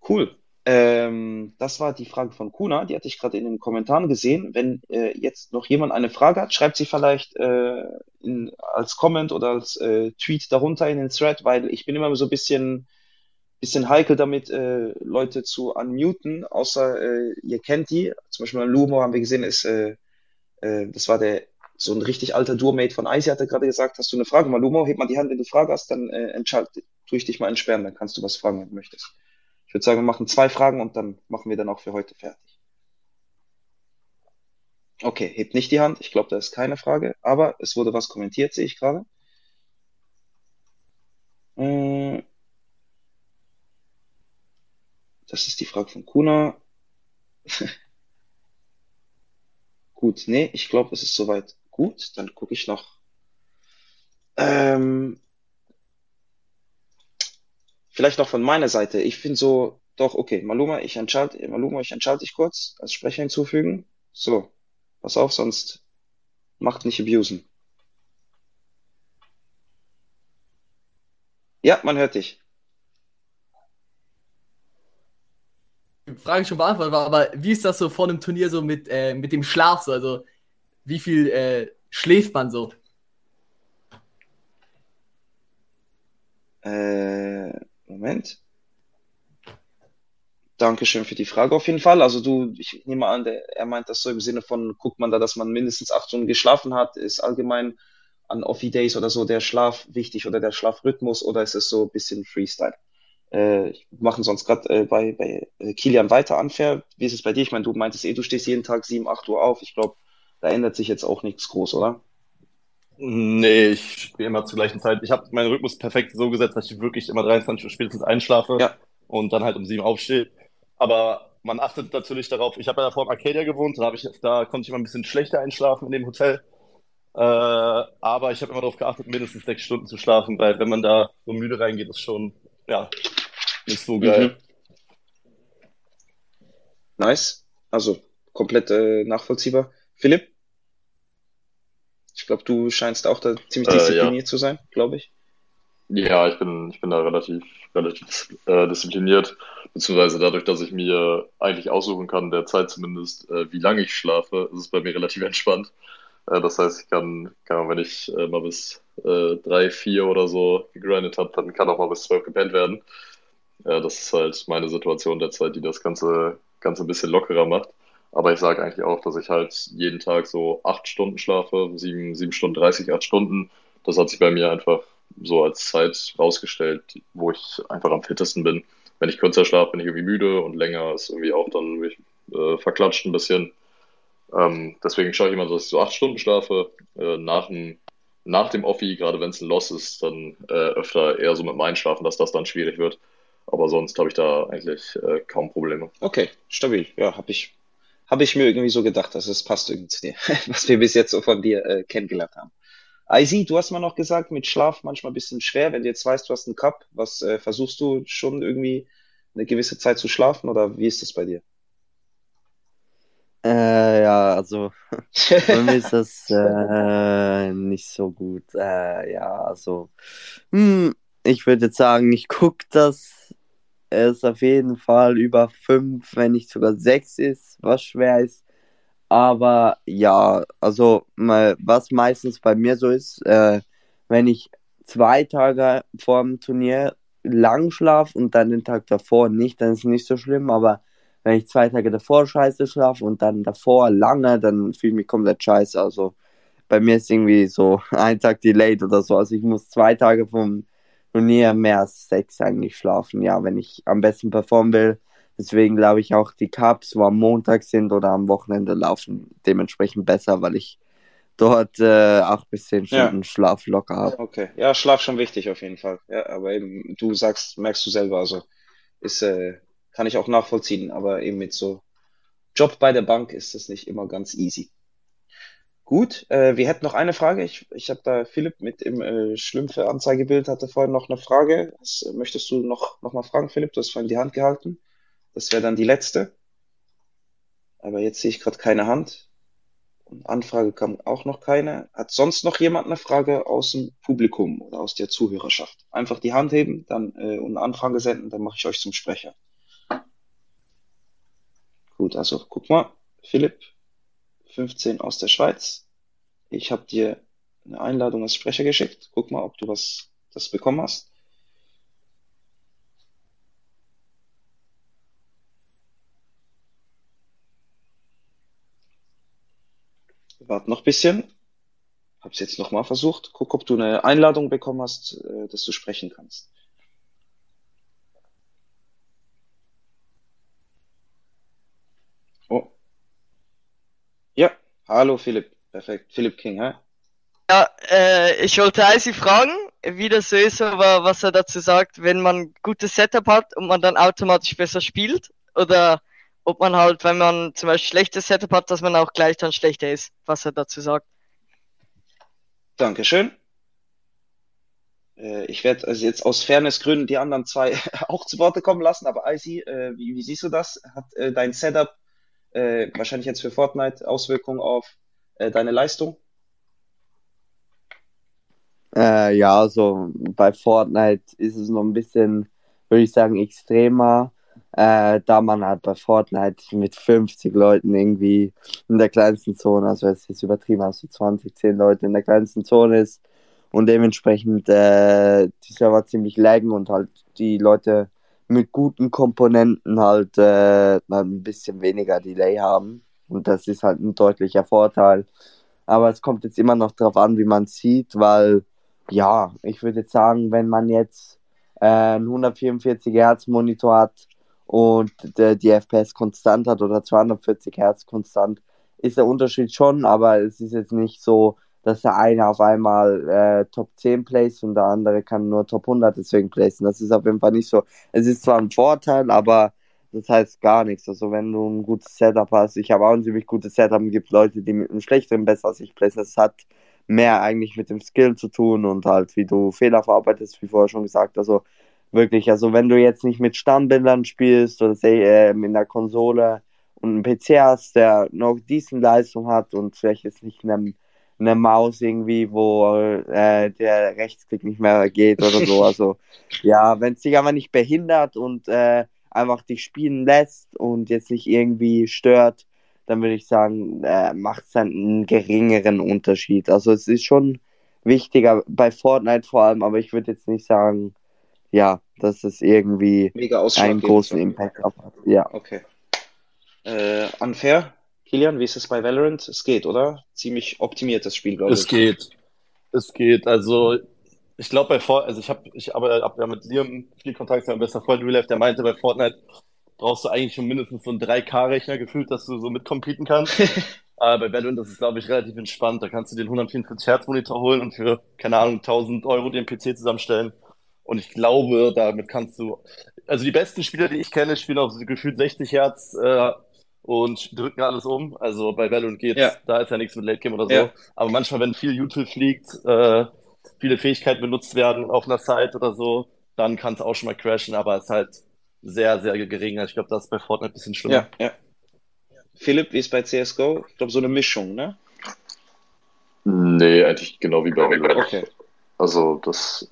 Cool. Ähm, das war die Frage von Kuna, die hatte ich gerade in den Kommentaren gesehen. Wenn äh, jetzt noch jemand eine Frage hat, schreibt sie vielleicht äh, in, als Comment oder als äh, Tweet darunter in den Thread, weil ich bin immer so ein bisschen, bisschen heikel damit, äh, Leute zu unmuten, außer äh, ihr kennt die. Zum Beispiel beim Lumo haben wir gesehen, ist, äh, äh, das war der so ein richtig alter Durmate von Icy hatte gerade gesagt, hast du eine Frage? Malumo, heb mal die Hand, wenn du Frage hast, dann äh, entscheid, tue ich dich mal entsperren, dann kannst du was fragen, wenn du möchtest. Ich würde sagen, wir machen zwei Fragen und dann machen wir dann auch für heute fertig. Okay, hebt nicht die Hand. Ich glaube, da ist keine Frage, aber es wurde was kommentiert, sehe ich gerade. Äh, das ist die Frage von Kuna. Gut, nee, ich glaube, es ist soweit gut. Dann gucke ich noch. Ähm, vielleicht noch von meiner Seite. Ich finde so, doch, okay, Maluma, ich entschalte, Maluma, ich entschalte dich kurz als Sprecher hinzufügen. So, pass auf, sonst macht nicht abusen. Ja, man hört dich. Frage schon beantwortet war, aber wie ist das so vor einem Turnier so mit, äh, mit dem Schlaf so? Also wie viel äh, schläft man so? Äh, Moment. Dankeschön für die Frage auf jeden Fall. Also du, ich nehme an, der, er meint das so im Sinne von, guckt man da, dass man mindestens acht Stunden geschlafen hat, ist allgemein an Offi-Days oder so der Schlaf wichtig oder der Schlafrhythmus oder ist es so ein bisschen Freestyle? Äh, ich mache sonst gerade äh, bei, bei äh, Kilian weiter anfair. Wie ist es bei dir? Ich meine, du meintest eh, du stehst jeden Tag sieben, acht Uhr auf. Ich glaube, da ändert sich jetzt auch nichts groß, oder? Nee, ich spiele immer zur gleichen Zeit. Ich habe meinen Rhythmus perfekt so gesetzt, dass ich wirklich immer 23 Uhr spätestens einschlafe Ja. und dann halt um sieben aufstehe. Aber man achtet natürlich darauf. Ich habe ja davor im Arcadia gewohnt, da, ich, da konnte ich immer ein bisschen schlechter einschlafen in dem Hotel. Äh, aber ich habe immer darauf geachtet, mindestens sechs Stunden zu schlafen, weil wenn man da so müde reingeht, ist schon, ja, nicht so geil. Mhm. Nice. Also komplett äh, nachvollziehbar. Philipp? Ich glaube, du scheinst auch da ziemlich Äh, ja. diszipliniert zu sein, glaube ich. Ja, ich bin, ich bin da relativ, relativ äh, diszipliniert, beziehungsweise dadurch, dass ich mir eigentlich aussuchen kann, derzeit zumindest, äh, wie lange ich schlafe, ist es bei mir relativ entspannt. Äh, das heißt, ich kann, kann wenn ich äh, mal bis äh, drei, vier oder so gegrindet habe, dann kann auch mal bis zwölf gepennt werden. Äh, das ist halt meine Situation derzeit, die das Ganze, Ganze ein bisschen lockerer macht. Aber ich sage eigentlich auch, dass ich halt jeden Tag so acht Stunden schlafe, sieben, sieben Stunden dreißig, acht Stunden. Das hat sich bei mir einfach so als Zeit rausgestellt, wo ich einfach am fittesten bin. Wenn ich kürzer schlafe, bin ich irgendwie müde und länger ist irgendwie auch dann bin ich, äh, verklatscht ein bisschen. Ähm, deswegen schaue ich immer, dass ich so acht Stunden schlafe. Äh, nach, dem, nach dem Offi, gerade wenn es ein Loss ist, dann äh, öfter eher so mit dem Einschlafen, dass das dann schwierig wird. Aber sonst habe ich da eigentlich äh, kaum Probleme. Okay, stabil. Ja, habe ich, hab ich mir irgendwie so gedacht, dass es passt irgendwie zu dir, was wir bis jetzt so von dir äh, kennengelernt haben. Icy, du hast mal noch gesagt, mit Schlaf manchmal ein bisschen schwer. Wenn du jetzt weißt, du hast einen Cup, was äh, versuchst du schon irgendwie eine gewisse Zeit zu schlafen oder wie ist das bei dir? Äh, ja, also bei mir ist das äh, nicht so gut. Äh, ja, also hm, ich würde jetzt sagen, ich gucke, dass es auf jeden Fall über fünf, wenn nicht sogar sechs ist, was schwer ist. Aber ja, also mal, was meistens bei mir so ist, äh, wenn ich zwei Tage vor dem Turnier lang schlafe und dann den Tag davor nicht, dann ist es nicht so schlimm. Aber wenn ich zwei Tage davor scheiße schlafe und dann davor lange, dann fühle ich mich komplett scheiße. Also bei mir ist irgendwie so ein Tag delayed oder so. Also ich muss zwei Tage vom Turnier mehr als sechs eigentlich schlafen, ja, wenn ich am besten performen will. Deswegen glaube ich auch, die Cups, wo am Montag sind oder am Wochenende laufen, dementsprechend besser, weil ich dort äh, acht bis zehn Ja. Stunden Schlaf locker habe. Okay, ja, Schlaf schon wichtig auf jeden Fall. Ja, aber eben, du sagst, merkst du selber, also ist, äh, kann ich auch nachvollziehen, aber eben mit so Job bei der Bank ist das nicht immer ganz easy. Gut, äh, wir hätten noch eine Frage. Ich, ich habe da Philipp mit im äh, Schlümpfe Anzeigebild hatte vorhin noch eine Frage. Was, äh, möchtest du noch, noch mal fragen, Philipp? Du hast vorhin die Hand gehalten. Das wäre dann die letzte. Aber jetzt sehe ich gerade keine Hand. Und Anfrage kam auch noch keine. Hat sonst noch jemand eine Frage aus dem Publikum oder aus der Zuhörerschaft? Einfach die Hand heben, dann äh, und eine Anfrage senden, dann mache ich euch zum Sprecher. Gut, also guck mal, Philipp, 15 aus der Schweiz. Ich habe dir eine Einladung als Sprecher geschickt. Guck mal, ob du was das bekommen hast. Wir warten noch ein bisschen. habe es jetzt nochmal versucht. Guck, ob du eine Einladung bekommen hast, äh, dass du sprechen kannst. Oh. Ja, hallo Philipp. Perfekt. Philipp King, hä? Ja, äh, ich wollte Icy fragen, wie das so ist, aber was er dazu sagt, wenn man ein gutes Setup hat und man dann automatisch besser spielt oder ob man halt, wenn man zum Beispiel schlechtes Setup hat, dass man auch gleich dann schlechter ist, was er dazu sagt. Dankeschön. Äh, ich werde also jetzt aus Fairnessgründen die anderen zwei auch zu Worte kommen lassen, aber Icy, äh, wie, wie siehst du das? Hat äh, dein Setup äh, wahrscheinlich jetzt für Fortnite Auswirkungen auf äh, deine Leistung? Äh, ja, also bei Fortnite ist es noch ein bisschen, würde ich sagen, extremer, äh, da man halt bei Fortnite mit 50 Leuten irgendwie in der kleinsten Zone, also es ist übertrieben, also 20, 10 Leute in der kleinsten Zone ist und dementsprechend äh, die Server ziemlich laggen und halt die Leute mit guten Komponenten halt äh, ein bisschen weniger Delay haben. Und das ist halt ein deutlicher Vorteil. Aber es kommt jetzt immer noch darauf an, wie man sieht, weil ja, ich würde jetzt sagen, wenn man jetzt äh, einen 144 Hertz Monitor hat und die, die FPS konstant hat oder 240 Hertz konstant, ist der Unterschied schon, aber es ist jetzt nicht so, dass der eine auf einmal äh, Top 10 placed und der andere kann nur Top 100 deswegen placen. Das ist auf jeden Fall nicht so. Es ist zwar ein Vorteil, aber das heißt gar nichts. Also wenn du ein gutes Setup hast, ich habe auch ein ziemlich gutes Setup, gibt Leute, die mit einem schlechteren besser als ich placen. Das hat mehr eigentlich mit dem Skill zu tun und halt, wie du Fehler verarbeitest, wie vorher schon gesagt. Also wirklich, also wenn du jetzt nicht mit Stammbildern spielst oder äh, in der Konsole und einen PC hast, der noch diesen Leistung hat und vielleicht jetzt nicht eine, eine Maus irgendwie, wo äh, der Rechtsklick nicht mehr geht oder so. Also ja, wenn es dich aber nicht behindert und äh, einfach dich spielen lässt und jetzt nicht irgendwie stört, dann würde ich sagen, äh, macht es dann einen geringeren Unterschied. Also es ist schon wichtiger bei Fortnite vor allem, aber ich würde jetzt nicht sagen, ja, dass es irgendwie einen großen Impact hat. Ja. Okay. Äh, unfair, Kilian, wie ist es bei Valorant? Es geht, oder? Ziemlich optimiert das Spiel, glaube ich. Es geht. Es geht. Also ich glaube bei Fortnite, also ich habe ich aber hab ja mit Liam viel Kontakt, mein bester Freund Real Life, der meinte bei Fortnite brauchst du eigentlich schon mindestens so einen 3K-Rechner gefühlt, dass du so mitcompeten kannst. Aber bei Valorant ist es, glaube ich, relativ entspannt. Da kannst du den 144 Hertz Monitor holen und für, keine Ahnung, 1000 Euro den PC zusammenstellen. Und ich glaube, damit kannst du, also die besten Spieler, die ich kenne, spielen auf gefühlt 60 Hertz äh, und drücken alles um. Also bei Valorant geht's, ja. da ist ja nichts mit Late Game oder so. Ja. Aber manchmal, wenn viel YouTube fliegt, äh, viele Fähigkeiten benutzt werden auf einer Site oder so, dann kann es auch schon mal crashen, aber es ist halt sehr, sehr gering. Also ich glaube, das ist bei Fortnite ein bisschen schlimmer. Ja, ja. Philipp, wie ist bei CSGO? Ich glaube, so eine Mischung, ne? Nee, eigentlich genau wie bei Valorant. Okay. Also, das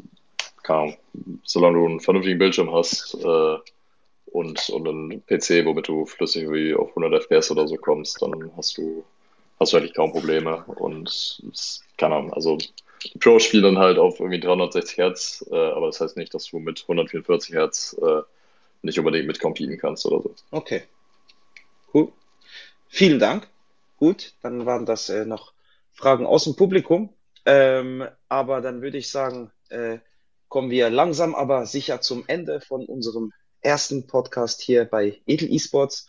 kann, solange du einen vernünftigen Bildschirm hast äh, und, und einen PC, womit du flüssig wie auf 100 FPS oder so kommst, dann hast du, hast du eigentlich kaum Probleme. Und keine Ahnung, also die Pros spielen dann halt auf irgendwie 360 Hertz, äh, aber das heißt nicht, dass du mit 144 Hertz äh, nicht unbedingt mitcompeten kannst oder so. Okay. Cool. Vielen Dank. Gut, dann waren das äh, noch Fragen aus dem Publikum. Ähm, aber dann würde ich sagen, äh, kommen wir langsam aber sicher zum Ende von unserem ersten Podcast hier bei Edel Esports.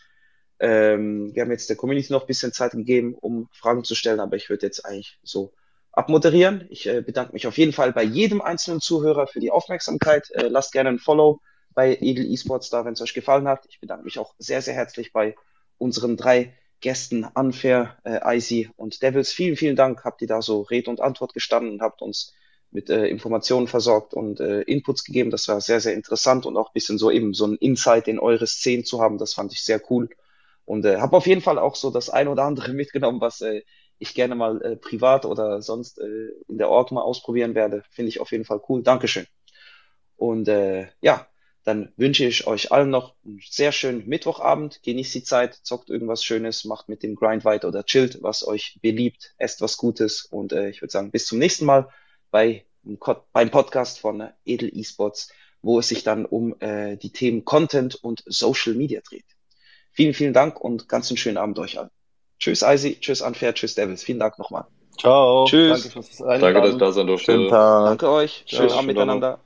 Ähm, wir haben jetzt der Community noch ein bisschen Zeit gegeben, um Fragen zu stellen, aber ich würde jetzt eigentlich so abmoderieren. Ich äh, bedanke mich auf jeden Fall bei jedem einzelnen Zuhörer für die Aufmerksamkeit. Äh, lasst gerne ein Follow bei Eagle Esports da, wenn es euch gefallen hat. Ich bedanke mich auch sehr, sehr herzlich bei unseren drei Gästen, Unfair, äh, Icy und Devils. Vielen, vielen Dank, habt ihr da so Rede und Antwort gestanden und habt uns mit äh, Informationen versorgt und äh, Inputs gegeben. Das war sehr, sehr interessant und auch ein bisschen so eben so ein Insight in eure Szene zu haben. Das fand ich sehr cool. Und äh, habe auf jeden Fall auch so das ein oder andere mitgenommen, was äh, ich gerne mal äh, privat oder sonst äh, in der Org mal ausprobieren werde. Finde ich auf jeden Fall cool. Dankeschön. Und äh, ja, dann wünsche ich euch allen noch einen sehr schönen Mittwochabend. Genießt die Zeit, zockt irgendwas Schönes, macht mit dem Grind weiter oder chillt, was euch beliebt, esst was Gutes. Und äh, ich würde sagen, bis zum nächsten Mal bei, beim Podcast von Edel Esports, wo es sich dann um äh, die Themen Content und Social Media dreht. Vielen, vielen Dank und ganz einen schönen Abend euch allen. Tschüss, Eisi, tschüss, Unfair, tschüss, Devils. Vielen Dank nochmal. Ciao. Tschüss. Danke fürs Danke, dass ich Einladen. da sein durfte. Schönen Tag. Danke euch. Schönen Abend. miteinander.